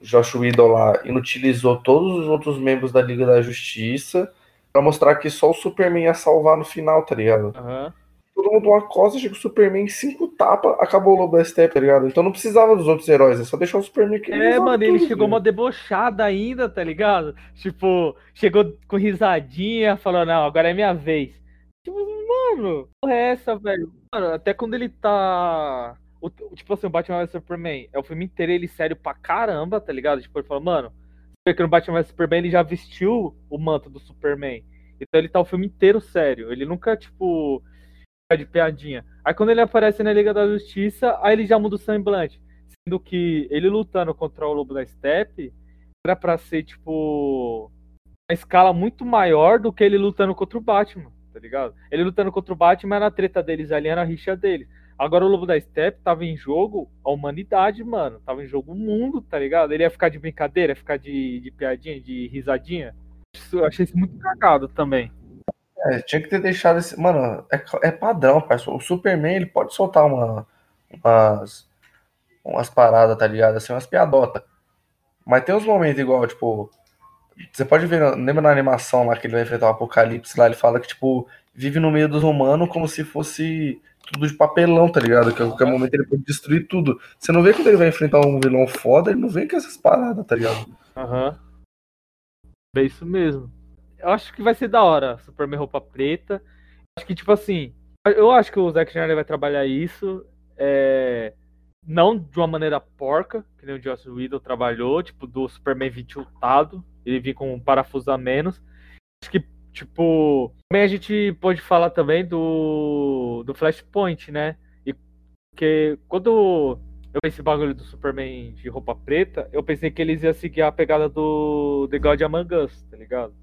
Josh Whedon lá inutilizou todos os outros membros da Liga da Justiça para mostrar que só o Superman ia salvar no final, tá ligado? Uhum. Todo mundo uma costa, chega o Superman, cinco tapas, acabou o Lobo da Steppe, tá ligado? Então não precisava dos outros heróis, é só deixar o Superman que É, mano, ele chegou uma debochada ainda, tá ligado? Tipo, chegou com risadinha, falou, não, agora é minha vez. Tipo, mano, porra é essa, velho? Mano, até quando ele tá o, tipo assim, o Batman vs Superman é o filme inteiro ele sério pra caramba, tá ligado? Tipo, ele fala, mano, você que no Batman vs Superman ele já vestiu o manto do Superman. Então ele tá o filme inteiro sério. Ele nunca, tipo, fica de piadinha. Aí quando ele aparece na Liga da Justiça, aí ele já muda o semblante. Sendo que ele lutando contra o Lobo da Steppe era pra ser, tipo, uma escala muito maior do que ele lutando contra o Batman, tá ligado? Ele lutando contra o Batman era a treta deles ali, era a rixa deles. Agora o Lobo da Steppe tava em jogo a humanidade, mano. Tava em jogo o mundo, tá ligado? Ele ia ficar de brincadeira, ia ficar de, de piadinha, de risadinha. Isso, achei isso muito cagado também. É, tinha que ter deixado esse. Mano, é, é padrão, parceiro. O Superman, ele pode soltar uma, umas, umas paradas, tá ligado? Assim, umas piadotas. Mas tem uns momentos igual, tipo. Você pode ver, lembra na animação lá que ele vai enfrentar o Apocalipse lá, ele fala que, tipo, vive no meio dos humanos como se fosse tudo de papelão, tá ligado? Que a qualquer momento ele pode destruir tudo. Você não vê quando ele vai enfrentar um vilão foda, ele não vem com essas paradas, tá ligado? Aham. Uhum. É isso mesmo. Eu acho que vai ser da hora, Superman roupa preta. Acho que, tipo assim, eu acho que o Zack Snyder vai trabalhar isso. É... Não de uma maneira porca, que nem o Joss Whedon trabalhou, tipo, do Superman vir tiltado, ele vir com um parafuso a menos. Acho que Tipo, também a gente pode falar também do, do Flashpoint, né? E que quando eu pensei bagulho do Superman de roupa preta, eu pensei que eles iam seguir a pegada do The God Among Us, tá ligado?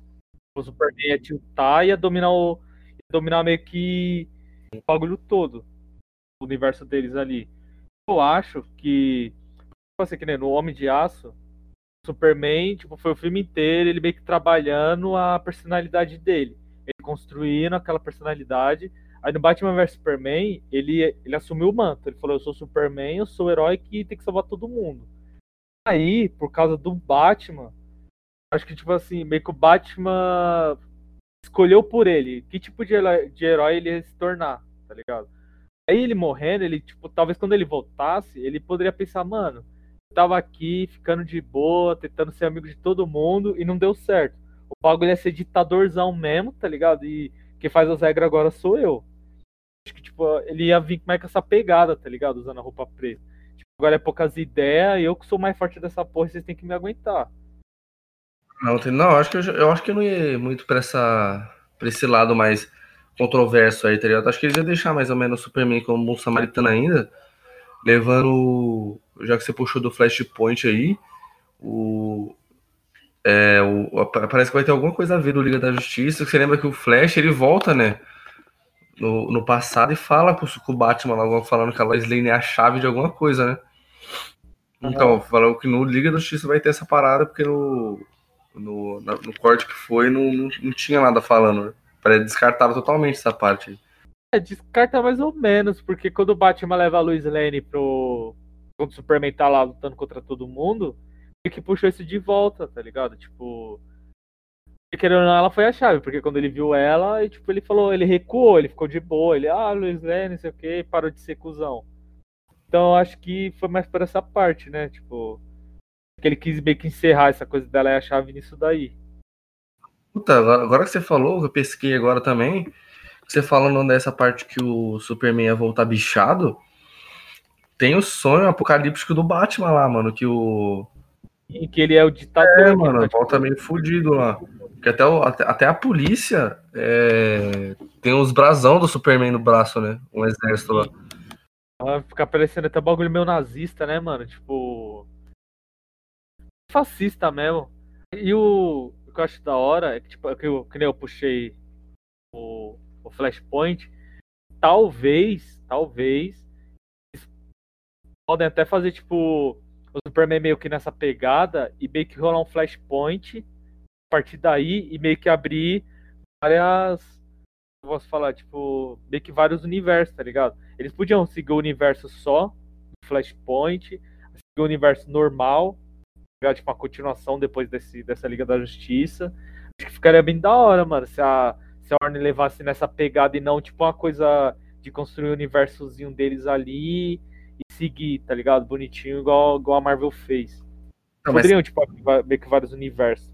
O Superman ia tiltar e ia dominar o. Ia dominar meio que o bagulho todo. O universo deles ali. Eu acho que. Tipo assim, que nem no Homem de Aço, Superman, tipo, foi o filme inteiro ele meio que trabalhando a personalidade dele. Ele construindo aquela personalidade. Aí no Batman vs Superman, ele, ele assumiu o manto. Ele falou: Eu sou Superman, eu sou o herói que tem que salvar todo mundo. Aí, por causa do Batman, acho que, tipo assim, meio que o Batman escolheu por ele que tipo de herói, de herói ele ia se tornar, tá ligado? Aí ele morrendo, ele, tipo, talvez quando ele voltasse, ele poderia pensar, mano, tava aqui ficando de boa, tentando ser amigo de todo mundo e não deu certo. O bagulho é ser ditadorzão mesmo, tá ligado? E quem faz as regras agora sou eu. Acho que, tipo, ele ia vir mais com essa pegada, tá ligado? Usando a roupa preta. Tipo, agora é poucas ideias eu que sou mais forte dessa porra, vocês têm que me aguentar. Não, não acho que eu, eu acho que eu não ia muito pra, essa, pra esse lado mais controverso aí, tá ligado? Acho que eles iam deixar mais ou menos o Superman como um samaritano ainda, levando. Já que você puxou do Flashpoint aí, o, é, o, parece que vai ter alguma coisa a ver do Liga da Justiça. Você lembra que o Flash ele volta, né? No, no passado e fala com, com o Batman lá, falando que a Lois Lane é a chave de alguma coisa, né? Então, falou que no Liga da Justiça vai ter essa parada, porque no, no, no corte que foi não, não, não tinha nada falando, né? Descartava totalmente essa parte aí. É, descarta mais ou menos, porque quando o Batman leva a Lois Lane pro. Quando o Superman tá lá lutando contra todo mundo, que puxou isso de volta, tá ligado? Tipo. Querendo ou não, ela foi a chave, porque quando ele viu ela, e, tipo, ele falou, ele recuou, ele ficou de boa, ele, ah, Luiz Lane, não sei o que, parou de ser cuzão. Então acho que foi mais por essa parte, né? Tipo. Que ele quis meio que encerrar essa coisa dela é a chave nisso daí. Puta, agora que você falou, eu pesquei agora também. Você falando dessa parte que o Superman ia voltar bichado. Tem o sonho apocalíptico do Batman lá, mano. Que o, em que ele é o ditador. É, mano, tá, volta meio fudido lá. Porque até, o, até, até, a polícia é, tem uns brasão do Superman no braço, né? Um exército lá. Vai ficar parecendo até bagulho meio nazista, né, mano? Tipo. Fascista mesmo. E o, o que eu acho da hora é que, tipo, que eu, que nem eu puxei o, o Flashpoint. Talvez, talvez. Podem até fazer, tipo o Superman meio que nessa pegada e meio que rolar um flashpoint a partir daí e meio que abrir várias. Posso falar, tipo, meio que vários universos, tá ligado? Eles podiam seguir o universo só, Flashpoint, seguir o universo normal, tá tipo, uma continuação depois desse, dessa Liga da Justiça. Acho que ficaria bem da hora, mano, se a, se a Warner levasse nessa pegada e não, tipo, uma coisa de construir o um universozinho deles ali e seguir, tá ligado? Bonitinho, igual, igual a Marvel fez. Não, Poderiam, mas... tipo, meio que vários universos.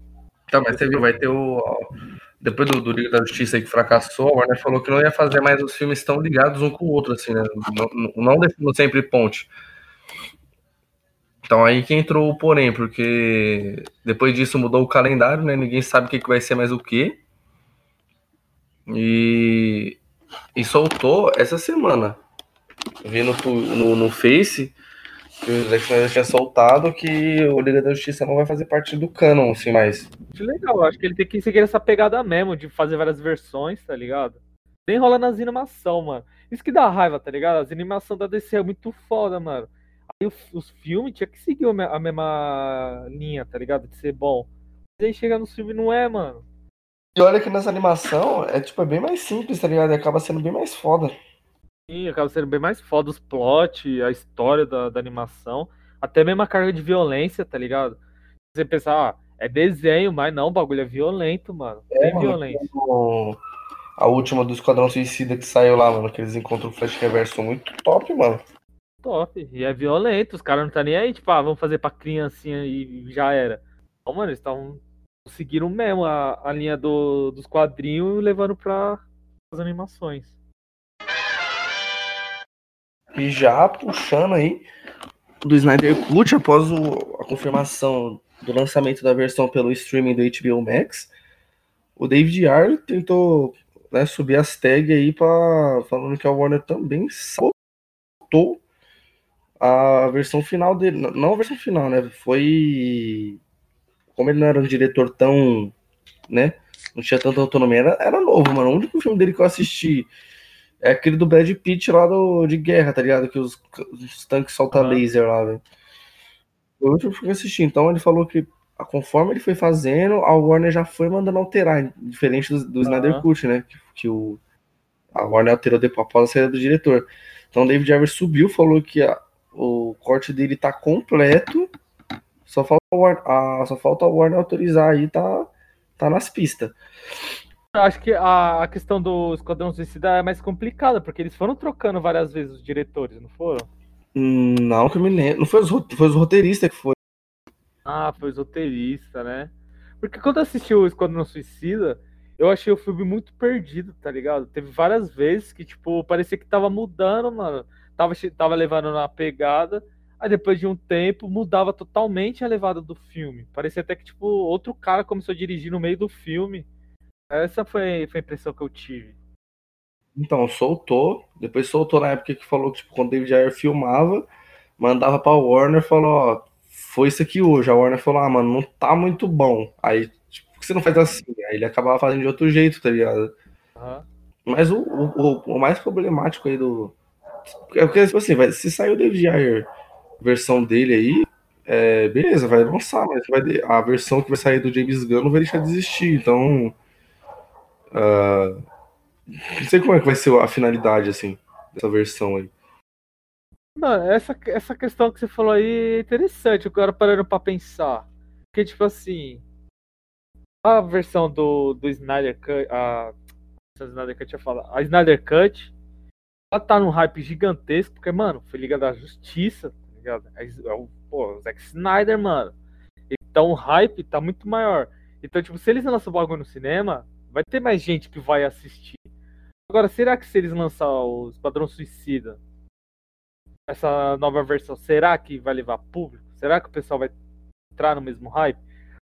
Tá, mas você viu, vai ter o. Depois do, do Liga da Justiça que fracassou, a Warner falou que não ia fazer mais os filmes tão ligados um com o outro, assim, né? Não, não deixando sempre ponte. Então aí que entrou o porém, porque depois disso mudou o calendário, né? Ninguém sabe o que, que vai ser mais o que. E, e soltou essa semana vi no, no, no Face que o Zack Snyder tinha soltado que o Liga da Justiça não vai fazer parte do canon, assim, mais. Legal, acho que ele tem que seguir essa pegada mesmo, de fazer várias versões, tá ligado? Nem rola nas animação, mano. Isso que dá raiva, tá ligado? As animações da DC é muito foda, mano. Aí os, os filmes tinha que seguir a mesma linha, tá ligado? De ser bom. Mas aí chega no filme não é, mano. E olha que nessa animação é tipo é bem mais simples, tá ligado? E acaba sendo bem mais foda. Sim, acaba sendo bem mais foda os plot, a história da, da animação, até mesmo a carga de violência, tá ligado? Você pensar, ah, é desenho, mas não, o bagulho é violento, mano. É, Bem violento. A última do Esquadrão Suicida que saiu lá, mano, que eles encontram o Flash Reverso muito top, mano. Top. E é violento, os caras não tá nem aí, tipo, ah, vamos fazer pra criancinha e já era. Não, mano, eles estão conseguiram mesmo a, a linha do, dos quadrinhos levando pra as animações. E já puxando aí do Snyder Cut, após o, a confirmação do lançamento da versão pelo streaming do HBO Max, o David Yar tentou né, subir as tags aí para falando que a Warner também soltou a versão final dele. Não a versão final, né? Foi. Como ele não era um diretor tão. né? Não tinha tanta autonomia, era, era novo, mano. O único filme dele que eu assisti é aquele do Brad Pitt lá do, de guerra, tá ligado? Que os, os tanques soltam uhum. laser lá, velho. Eu fui assistir, então ele falou que conforme ele foi fazendo, a Warner já foi mandando alterar, diferente do, do uhum. Snyder Cut, né? Que, que, o, a Warner alterou depois após a saída do diretor. Então o David Jarvis subiu, falou que a, o corte dele tá completo, só falta a, Warner, só falta a Warner autorizar aí, tá, tá nas pistas acho que a, a questão do Esquadrão Suicida é mais complicada, porque eles foram trocando várias vezes os diretores, não foram? Não, que eu me lembro. Não foi os, foi os roteiristas que foi. Ah, foi os roteiristas, né? Porque quando eu assisti o Esquadrão Suicida, eu achei o filme muito perdido, tá ligado? Teve várias vezes que, tipo, parecia que tava mudando, mano. Tava, tava levando na pegada, aí depois de um tempo mudava totalmente a levada do filme. Parecia até que, tipo, outro cara começou a dirigir no meio do filme. Essa foi, foi a impressão que eu tive. Então, soltou, depois soltou na época que falou que, tipo, quando o David Ayer filmava, mandava pra Warner e falou, ó, foi isso aqui hoje. A Warner falou, ah, mano, não tá muito bom. Aí que você não faz assim? Aí ele acabava fazendo de outro jeito, tá ligado? Uhum. Mas o, o, o, mais problemático aí do. É porque, tipo assim, se sair o David Ayer versão dele aí, é, beleza, vai lançar, mas vai, a versão que vai sair do James Gunn não vai deixar de existir, então. Uh, não sei como é que vai ser a finalidade, assim, dessa versão aí. Mano, essa, essa questão que você falou aí é interessante, cara parando pra pensar. Porque, tipo assim, a versão do, do Snyder Cut, a, a Snyder Cut, eu falo, a Snyder Cut, ela tá num hype gigantesco, porque, mano, foi Liga da Justiça, ligado? É, é o, pô, o Zack Snyder, mano. Então o hype tá muito maior. Então, tipo, se eles lançam o bagulho no cinema, vai ter mais gente que vai assistir. Agora, será que se eles lançar o Esquadrão Suicida, essa nova versão, será que vai levar público? Será que o pessoal vai entrar no mesmo hype?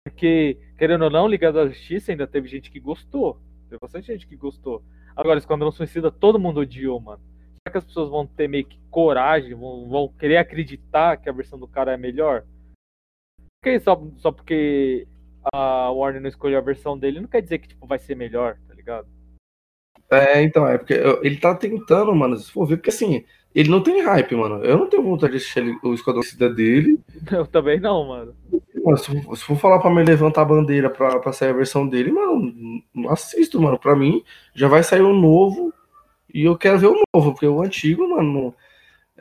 Porque, querendo ou não, Liga da Justiça ainda teve gente que gostou. Teve bastante gente que gostou. Agora, Esquadrão Suicida, todo mundo odiou, mano. Será que as pessoas vão ter meio que coragem, vão, vão querer acreditar que a versão do cara é melhor? Porque só, só porque a Warner não escolheu a versão dele, não quer dizer que tipo, vai ser melhor, tá ligado? É, então, é porque ele tá tentando, mano, se for ver, porque assim, ele não tem hype, mano. Eu não tenho vontade de assistir o Esquadrão Suicida dele. Eu também não, mano. Mano, se, se for falar pra me levantar a bandeira pra, pra sair a versão dele, mano, não assisto, mano. Pra mim, já vai sair um novo e eu quero ver o novo, porque o antigo, mano.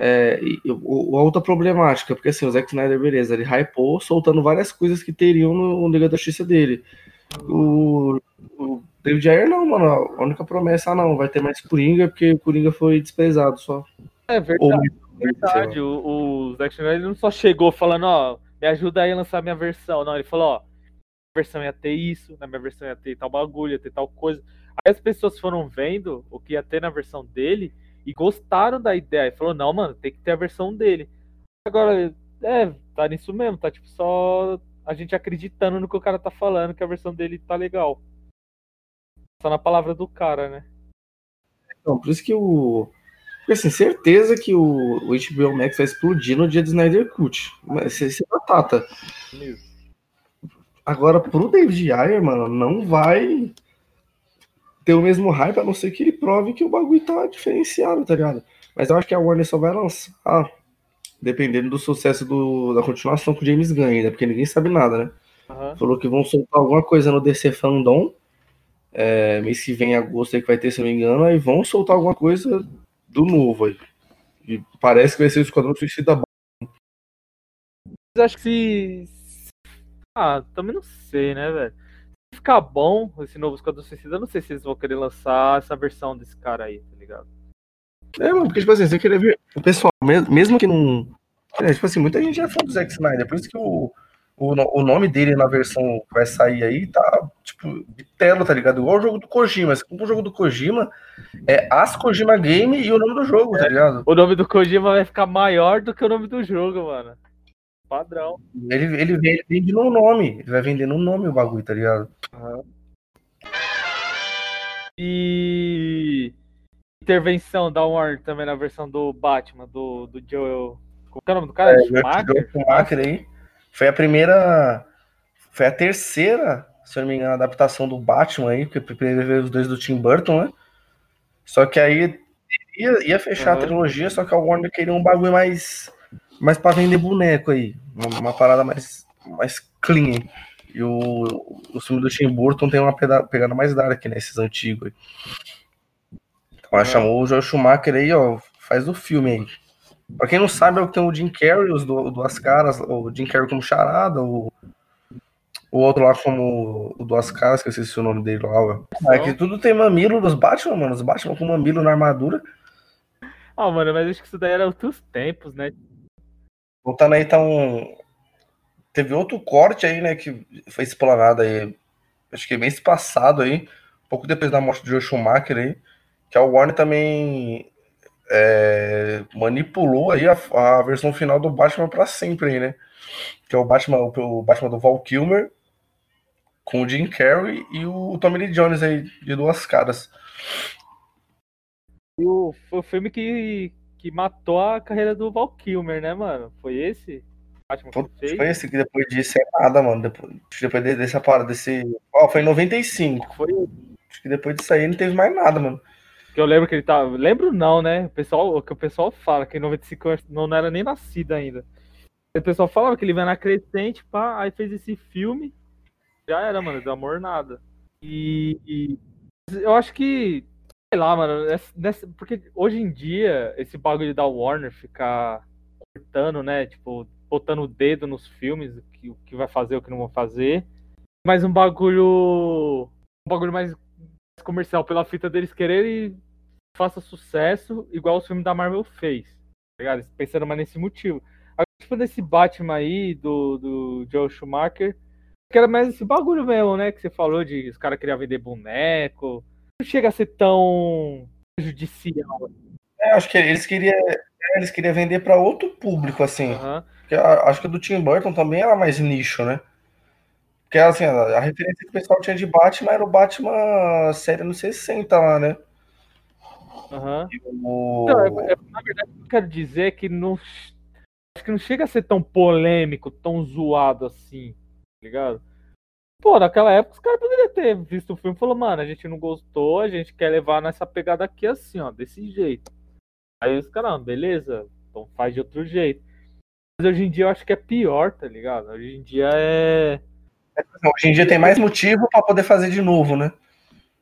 É, o, a outra problemática, porque assim, o Zack Snyder, beleza, ele hypou soltando várias coisas que teriam no, no Liga da Justiça dele. O, o David Ayer não, mano. A única promessa, ah, não, vai ter mais Coringa, porque o Coringa foi desprezado só. É verdade. Ou, verdade. O, o Zack Snyder não só chegou falando, ó me ajuda aí a lançar minha versão. Não, ele falou, ó, minha versão ia ter isso, na minha versão ia ter tal bagulho, ia ter tal coisa. Aí as pessoas foram vendo o que ia ter na versão dele e gostaram da ideia. E falou, não, mano, tem que ter a versão dele. Agora, é, tá nisso mesmo, tá tipo só a gente acreditando no que o cara tá falando, que a versão dele tá legal. Só na palavra do cara, né? Então, por isso que o, porque assim, certeza que o, o HBO Max vai explodir no dia de Snyder Cut. Mas isso é batata. Agora, pro David Ayer, mano, não vai ter o mesmo hype, a não ser que ele prove que o bagulho tá diferenciado, tá ligado? Mas eu acho que a Warner só vai lançar dependendo do sucesso do, da continuação com o James Gunn ainda, porque ninguém sabe nada, né? Uhum. Falou que vão soltar alguma coisa no DC Fandom, é, mês que vem, agosto aí que vai ter, se eu não me engano, aí vão soltar alguma coisa do novo aí. E parece que vai ser o Esquadrão Suicida bom. Mas acho que se. Ah, também não sei, né, velho? Ficar bom esse novo Esquadrão Suicida, eu não sei se eles vão querer lançar essa versão desse cara aí, tá ligado? É, mano, porque, tipo assim, você querer ver. O pessoal, mesmo que não. É, tipo assim, muita gente é fã do Zack Snyder, por isso que o o, o nome dele na versão que vai sair aí tá, tipo, de tela, tá ligado? Igual o jogo do Kojima. Você compra o jogo do Kojima, é As Kojima Game e o nome do jogo, tá ligado? O nome do Kojima vai ficar maior do que o nome do jogo, mano. Padrão. Ele, ele, ele vende no nome. Ele vai vender no nome o bagulho, tá ligado? Uhum. E intervenção da Warner também na versão do Batman, do, do Joel. Qual é o nome do cara? É, Schumacher? Schumacher aí. Foi a primeira. Foi a terceira, se eu não me engano, adaptação do Batman aí, porque primeiro veio os dois do Tim Burton, né? Só que aí ia, ia fechar uhum. a trilogia, só que a Warner queria um bagulho mais. Mais pra vender boneco aí. Uma, uma parada mais, mais clean. E o, o filme do Tim Burton tem uma pegada mais dark, né? Esses antigos aí. Então uhum. chamou o Joel Schumacher aí, ó. Faz o filme aí. Pra quem não sabe, é o que tem o Jim Carrey, os do, Duas Caras, o Jim Carrey como charada, o, o outro lá como o Duas Caras, que eu esqueci o nome dele lá. É que tudo tem mamilo dos Batman, mano. Os Batman com mamilo na armadura. Ah, oh, mano, mas acho que isso daí era outros tempos, né? Voltando aí, tá um. Teve outro corte aí, né, que foi explanado aí, acho que mês passado aí, pouco depois da morte de Joe Schumacher aí, que a Warner também é, manipulou aí a, a, versão final do Batman para sempre aí, né? Que é o Batman, o, Batman do Val Kilmer com o Jim Carrey e o Tommy Lee Jones aí de duas caras. E o, o filme que, que matou a carreira do Val Kilmer, né, mano? Foi esse? Batman que Foi esse que depois disso é nada, mano. Depois, depois dessa parada, desse. Ó, oh, foi em 95. Foi. Acho que depois disso aí não teve mais nada, mano. Que eu lembro que ele tava. Lembro não, né? O pessoal, o que o pessoal fala, que em 95 não, não era nem nascido ainda. O pessoal falava que ele vai na crescente, pá, aí fez esse filme. Já era, mano, deu amor nada. E, e eu acho que sei lá, mano, nessa, porque hoje em dia, esse bagulho da Warner ficar cortando, né? Tipo, botando o dedo nos filmes, o que, o que vai fazer, o que não vai fazer. Mas um bagulho. Um bagulho mais comercial pela fita deles quererem faça sucesso, igual o filme da Marvel fez. Tá ligado? Pensando mais nesse motivo. Agora, tipo, desse Batman aí, do, do Joe Schumacher, que era mais esse bagulho mesmo, né? Que você falou de os caras queriam vender boneco, não chega a ser tão prejudicial. É, acho que eles queriam, é, eles queriam vender para outro público, assim. Uhum. acho que o do Tim Burton também era mais nicho, né? Porque assim, a, referência que o pessoal tinha de Batman era o Batman série no 60 lá, né? Uhum. O... Não, é, é, na verdade, eu quero dizer é que não. Acho que não chega a ser tão polêmico, tão zoado assim, tá ligado? Pô, naquela época os caras poderiam ter visto o filme e falou, mano, a gente não gostou, a gente quer levar nessa pegada aqui assim, ó, desse jeito. Aí os caras, beleza, então faz de outro jeito. Mas hoje em dia eu acho que é pior, tá ligado? Hoje em dia é. Hoje em dia tem mais motivo para poder fazer de novo, né?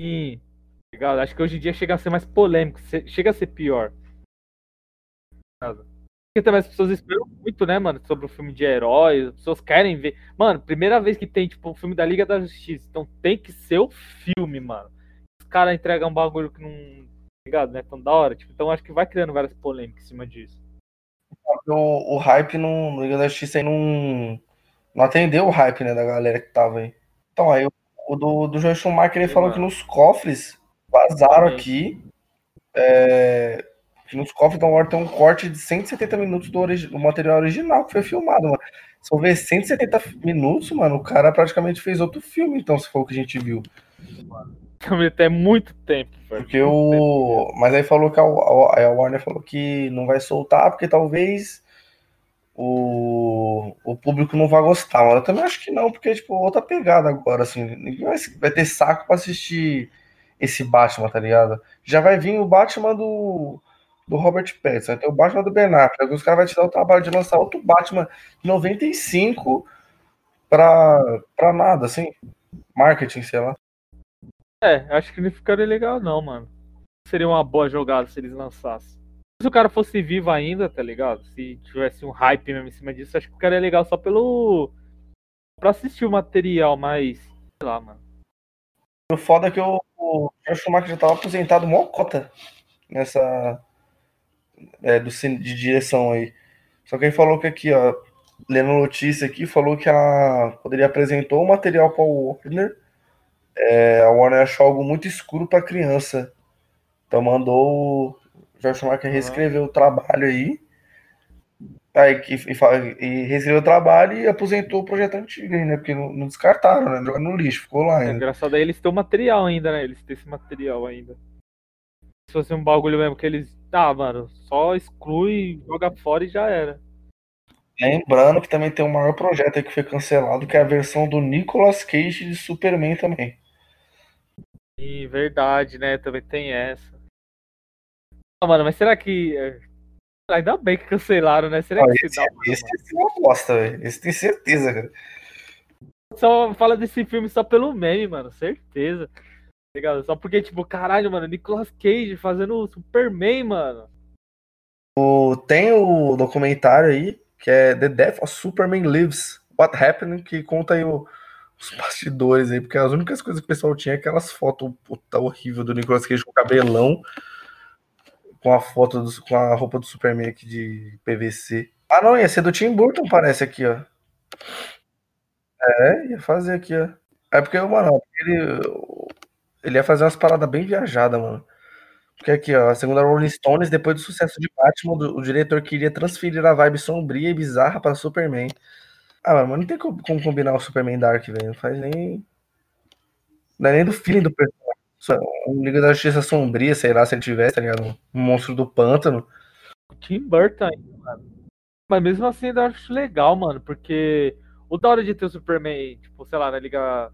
Sim. Tá ligado? Acho que hoje em dia chega a ser mais polêmico, chega a ser pior. Tá porque também as pessoas esperam muito, né, mano, sobre o filme de heróis, as pessoas querem ver. Mano, primeira vez que tem, tipo, um filme da Liga da Justiça, então tem que ser o filme, mano. Os caras entregam um bagulho que não. Tá ligado, né? Tão da hora. Tipo, então acho que vai criando várias polêmicas em cima disso. O, o hype no, no Liga da Justiça aí não. Não atendeu o hype, né, da galera que tava aí. Então, aí o, o do, do João Schumacher ele Sim, falou mano. que nos cofres vazaram aqui. É, nos cofres da War tem um corte de 170 minutos do, do, material original que foi filmado, mano. Se eu ver 170 minutos, mano, o cara praticamente fez outro filme, então, se for o que a gente viu. Até muito tempo, velho. Porque o. Mas aí falou que a, a, a, Warner falou que não vai soltar, porque talvez o, o público não vai gostar, mano. Eu também acho que não, porque, tipo, outra pegada agora, assim. Ninguém vai, vai ter saco pra assistir esse Batman, tá ligado? Já vai vir o Batman do do Robert Pattinson, tem o Batman do Ben Affleck, os caras vão te dar o trabalho de lançar outro Batman de 95 pra, pra nada, assim, marketing, sei lá. É, acho que não ficaria legal não, mano. Seria uma boa jogada se eles lançassem. Se o cara fosse vivo ainda, tá ligado? Se tivesse um hype mesmo em cima disso, acho que ficaria legal só pelo... pra assistir o material, mas... sei lá, mano. O foda é que o, o Schumacher já tava aposentado mó cota nessa é, do, de direção aí. Só que ele falou que aqui, ó, lendo notícia aqui, falou que a poderia apresentou o material para o Warner. É, a Warner achou algo muito escuro para criança. Então mandou o Jorge Marques reescrever o trabalho aí. Aí que e, e, reescreveu o trabalho e aposentou o projeto antigo né? Porque não, não descartaram, né? Jogaram no lixo, ficou lá ainda. É engraçado aí eles têm o material ainda, né? Eles têm esse material ainda. Se fosse um bagulho mesmo que eles ah, mano, só exclui, joga fora e já era. Lembrando que também tem um maior projeto aí que foi cancelado, que é a versão do Nicolas Cage de Superman também. E verdade, né? Também tem essa. Ah, mano, mas será que. É, ainda bem que cancelaram, né? Será ah, que esse, dá, esse, esse é uma bosta, velho. Esse tem certeza, cara. Só fala desse filme só pelo meme, mano. Certeza. Ligado? Só porque, tipo, caralho, mano, Nicolas Cage fazendo Superman, mano. O, tem o documentário aí, que é The Death of Superman Lives. What Happened, que conta aí o, os bastidores aí, porque as únicas coisas que o pessoal tinha é aquelas fotos puta horrível do Nicolas Cage com o cabelão, com a foto do, com a roupa do Superman aqui de PVC. Ah, não, ia ser do Tim Burton, parece aqui, ó. É, ia fazer aqui, ó. É porque, mano, ele, ele ia fazer umas paradas bem viajadas, mano. Porque aqui, ó, a segunda Rolling Stones, depois do sucesso de Batman, o diretor queria transferir a vibe sombria e bizarra para Superman. Ah, mano, não tem como, combinar o Superman Dark, velho. Não faz nem. Não é nem do feeling do personagem. Liga da Justiça sombria, sei lá, se ele tivesse, tá ligado? Um monstro do pântano. Tim Burton, mano. Mas mesmo assim, eu acho legal, mano, porque o da hora de ter o Superman, tipo, sei lá, na Liga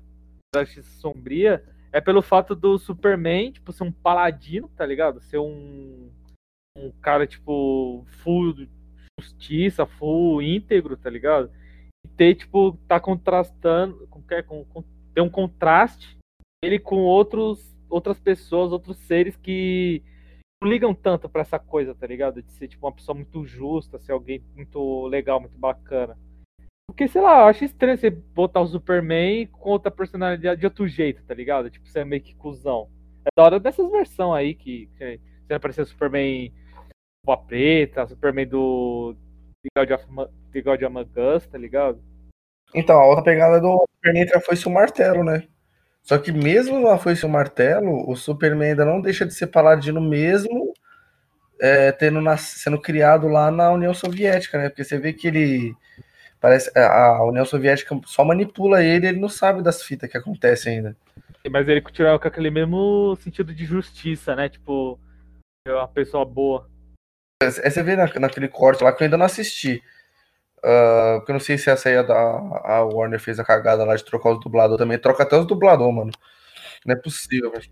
da Justiça Sombria, é pelo fato do Superman, tipo, ser um paladino, tá ligado? Ser um, um cara, tipo, full justiça, full íntegro, tá ligado? E ter, tipo, tá contrastando, com, com, com, ter um contraste ele com outros, outras pessoas, outros seres que não ligam tanto para essa coisa, tá ligado? De ser, tipo, uma pessoa muito justa, ser alguém muito legal, muito bacana. Porque, sei lá, eu acho estranho você botar o Superman com outra personalidade de outro jeito, tá ligado? Tipo, você é meio que cuzão. É da hora dessas versões aí que, que você apareceu Superman Boa Preta, Superman do The God, of, Among Us, tá ligado? Então, a outra pegada do Superman foi o martelo, né? Só que mesmo lá foi o martelo, o Superman ainda não deixa de ser paladino mesmo é, tendo nas, sendo criado lá na União Soviética, né? Porque você vê que ele Parece é, a União Soviética só manipula ele, ele não sabe das fitas que acontecem ainda. Mas ele continua com aquele mesmo sentido de justiça, né? Tipo, é uma pessoa boa. É, você vê na, naquele corte lá que eu ainda não assisti. Uh, porque eu não sei se essa aí é da a Warner fez a cagada lá de trocar os dubladores também. Troca até os dubladores, mano. Não é possível, velho.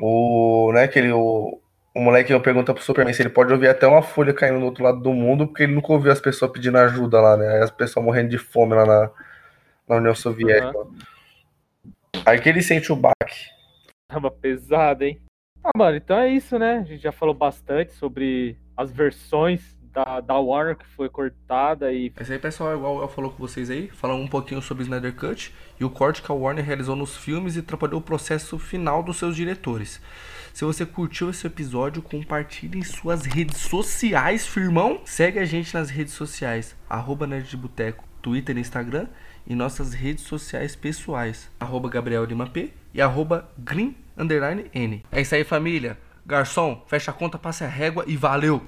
O, né, aquele, o, o moleque pergunta pro Superman se ele pode ouvir até uma folha caindo no outro lado do mundo, porque ele nunca ouviu as pessoas pedindo ajuda lá, né? Aí as pessoas morrendo de fome lá na, na União Soviética. Uhum. Aí que ele sente o baque. Tava pesado, hein? Ah, mano, então é isso, né? A gente já falou bastante sobre as versões da, da Warner que foi cortada e. Esse aí, pessoal, é igual eu falou com vocês aí, falando um pouquinho sobre o Snyder Cut e o corte que a Warner realizou nos filmes e atrapalhou o processo final dos seus diretores. Se você curtiu esse episódio, compartilhe em suas redes sociais, firmão. Segue a gente nas redes sociais, arroba Nerd de Boteco, Twitter e Instagram, e nossas redes sociais pessoais, arroba Gabriel Lima P e arroba Green Underline N. É isso aí, família. Garçom, fecha a conta, passe a régua e valeu!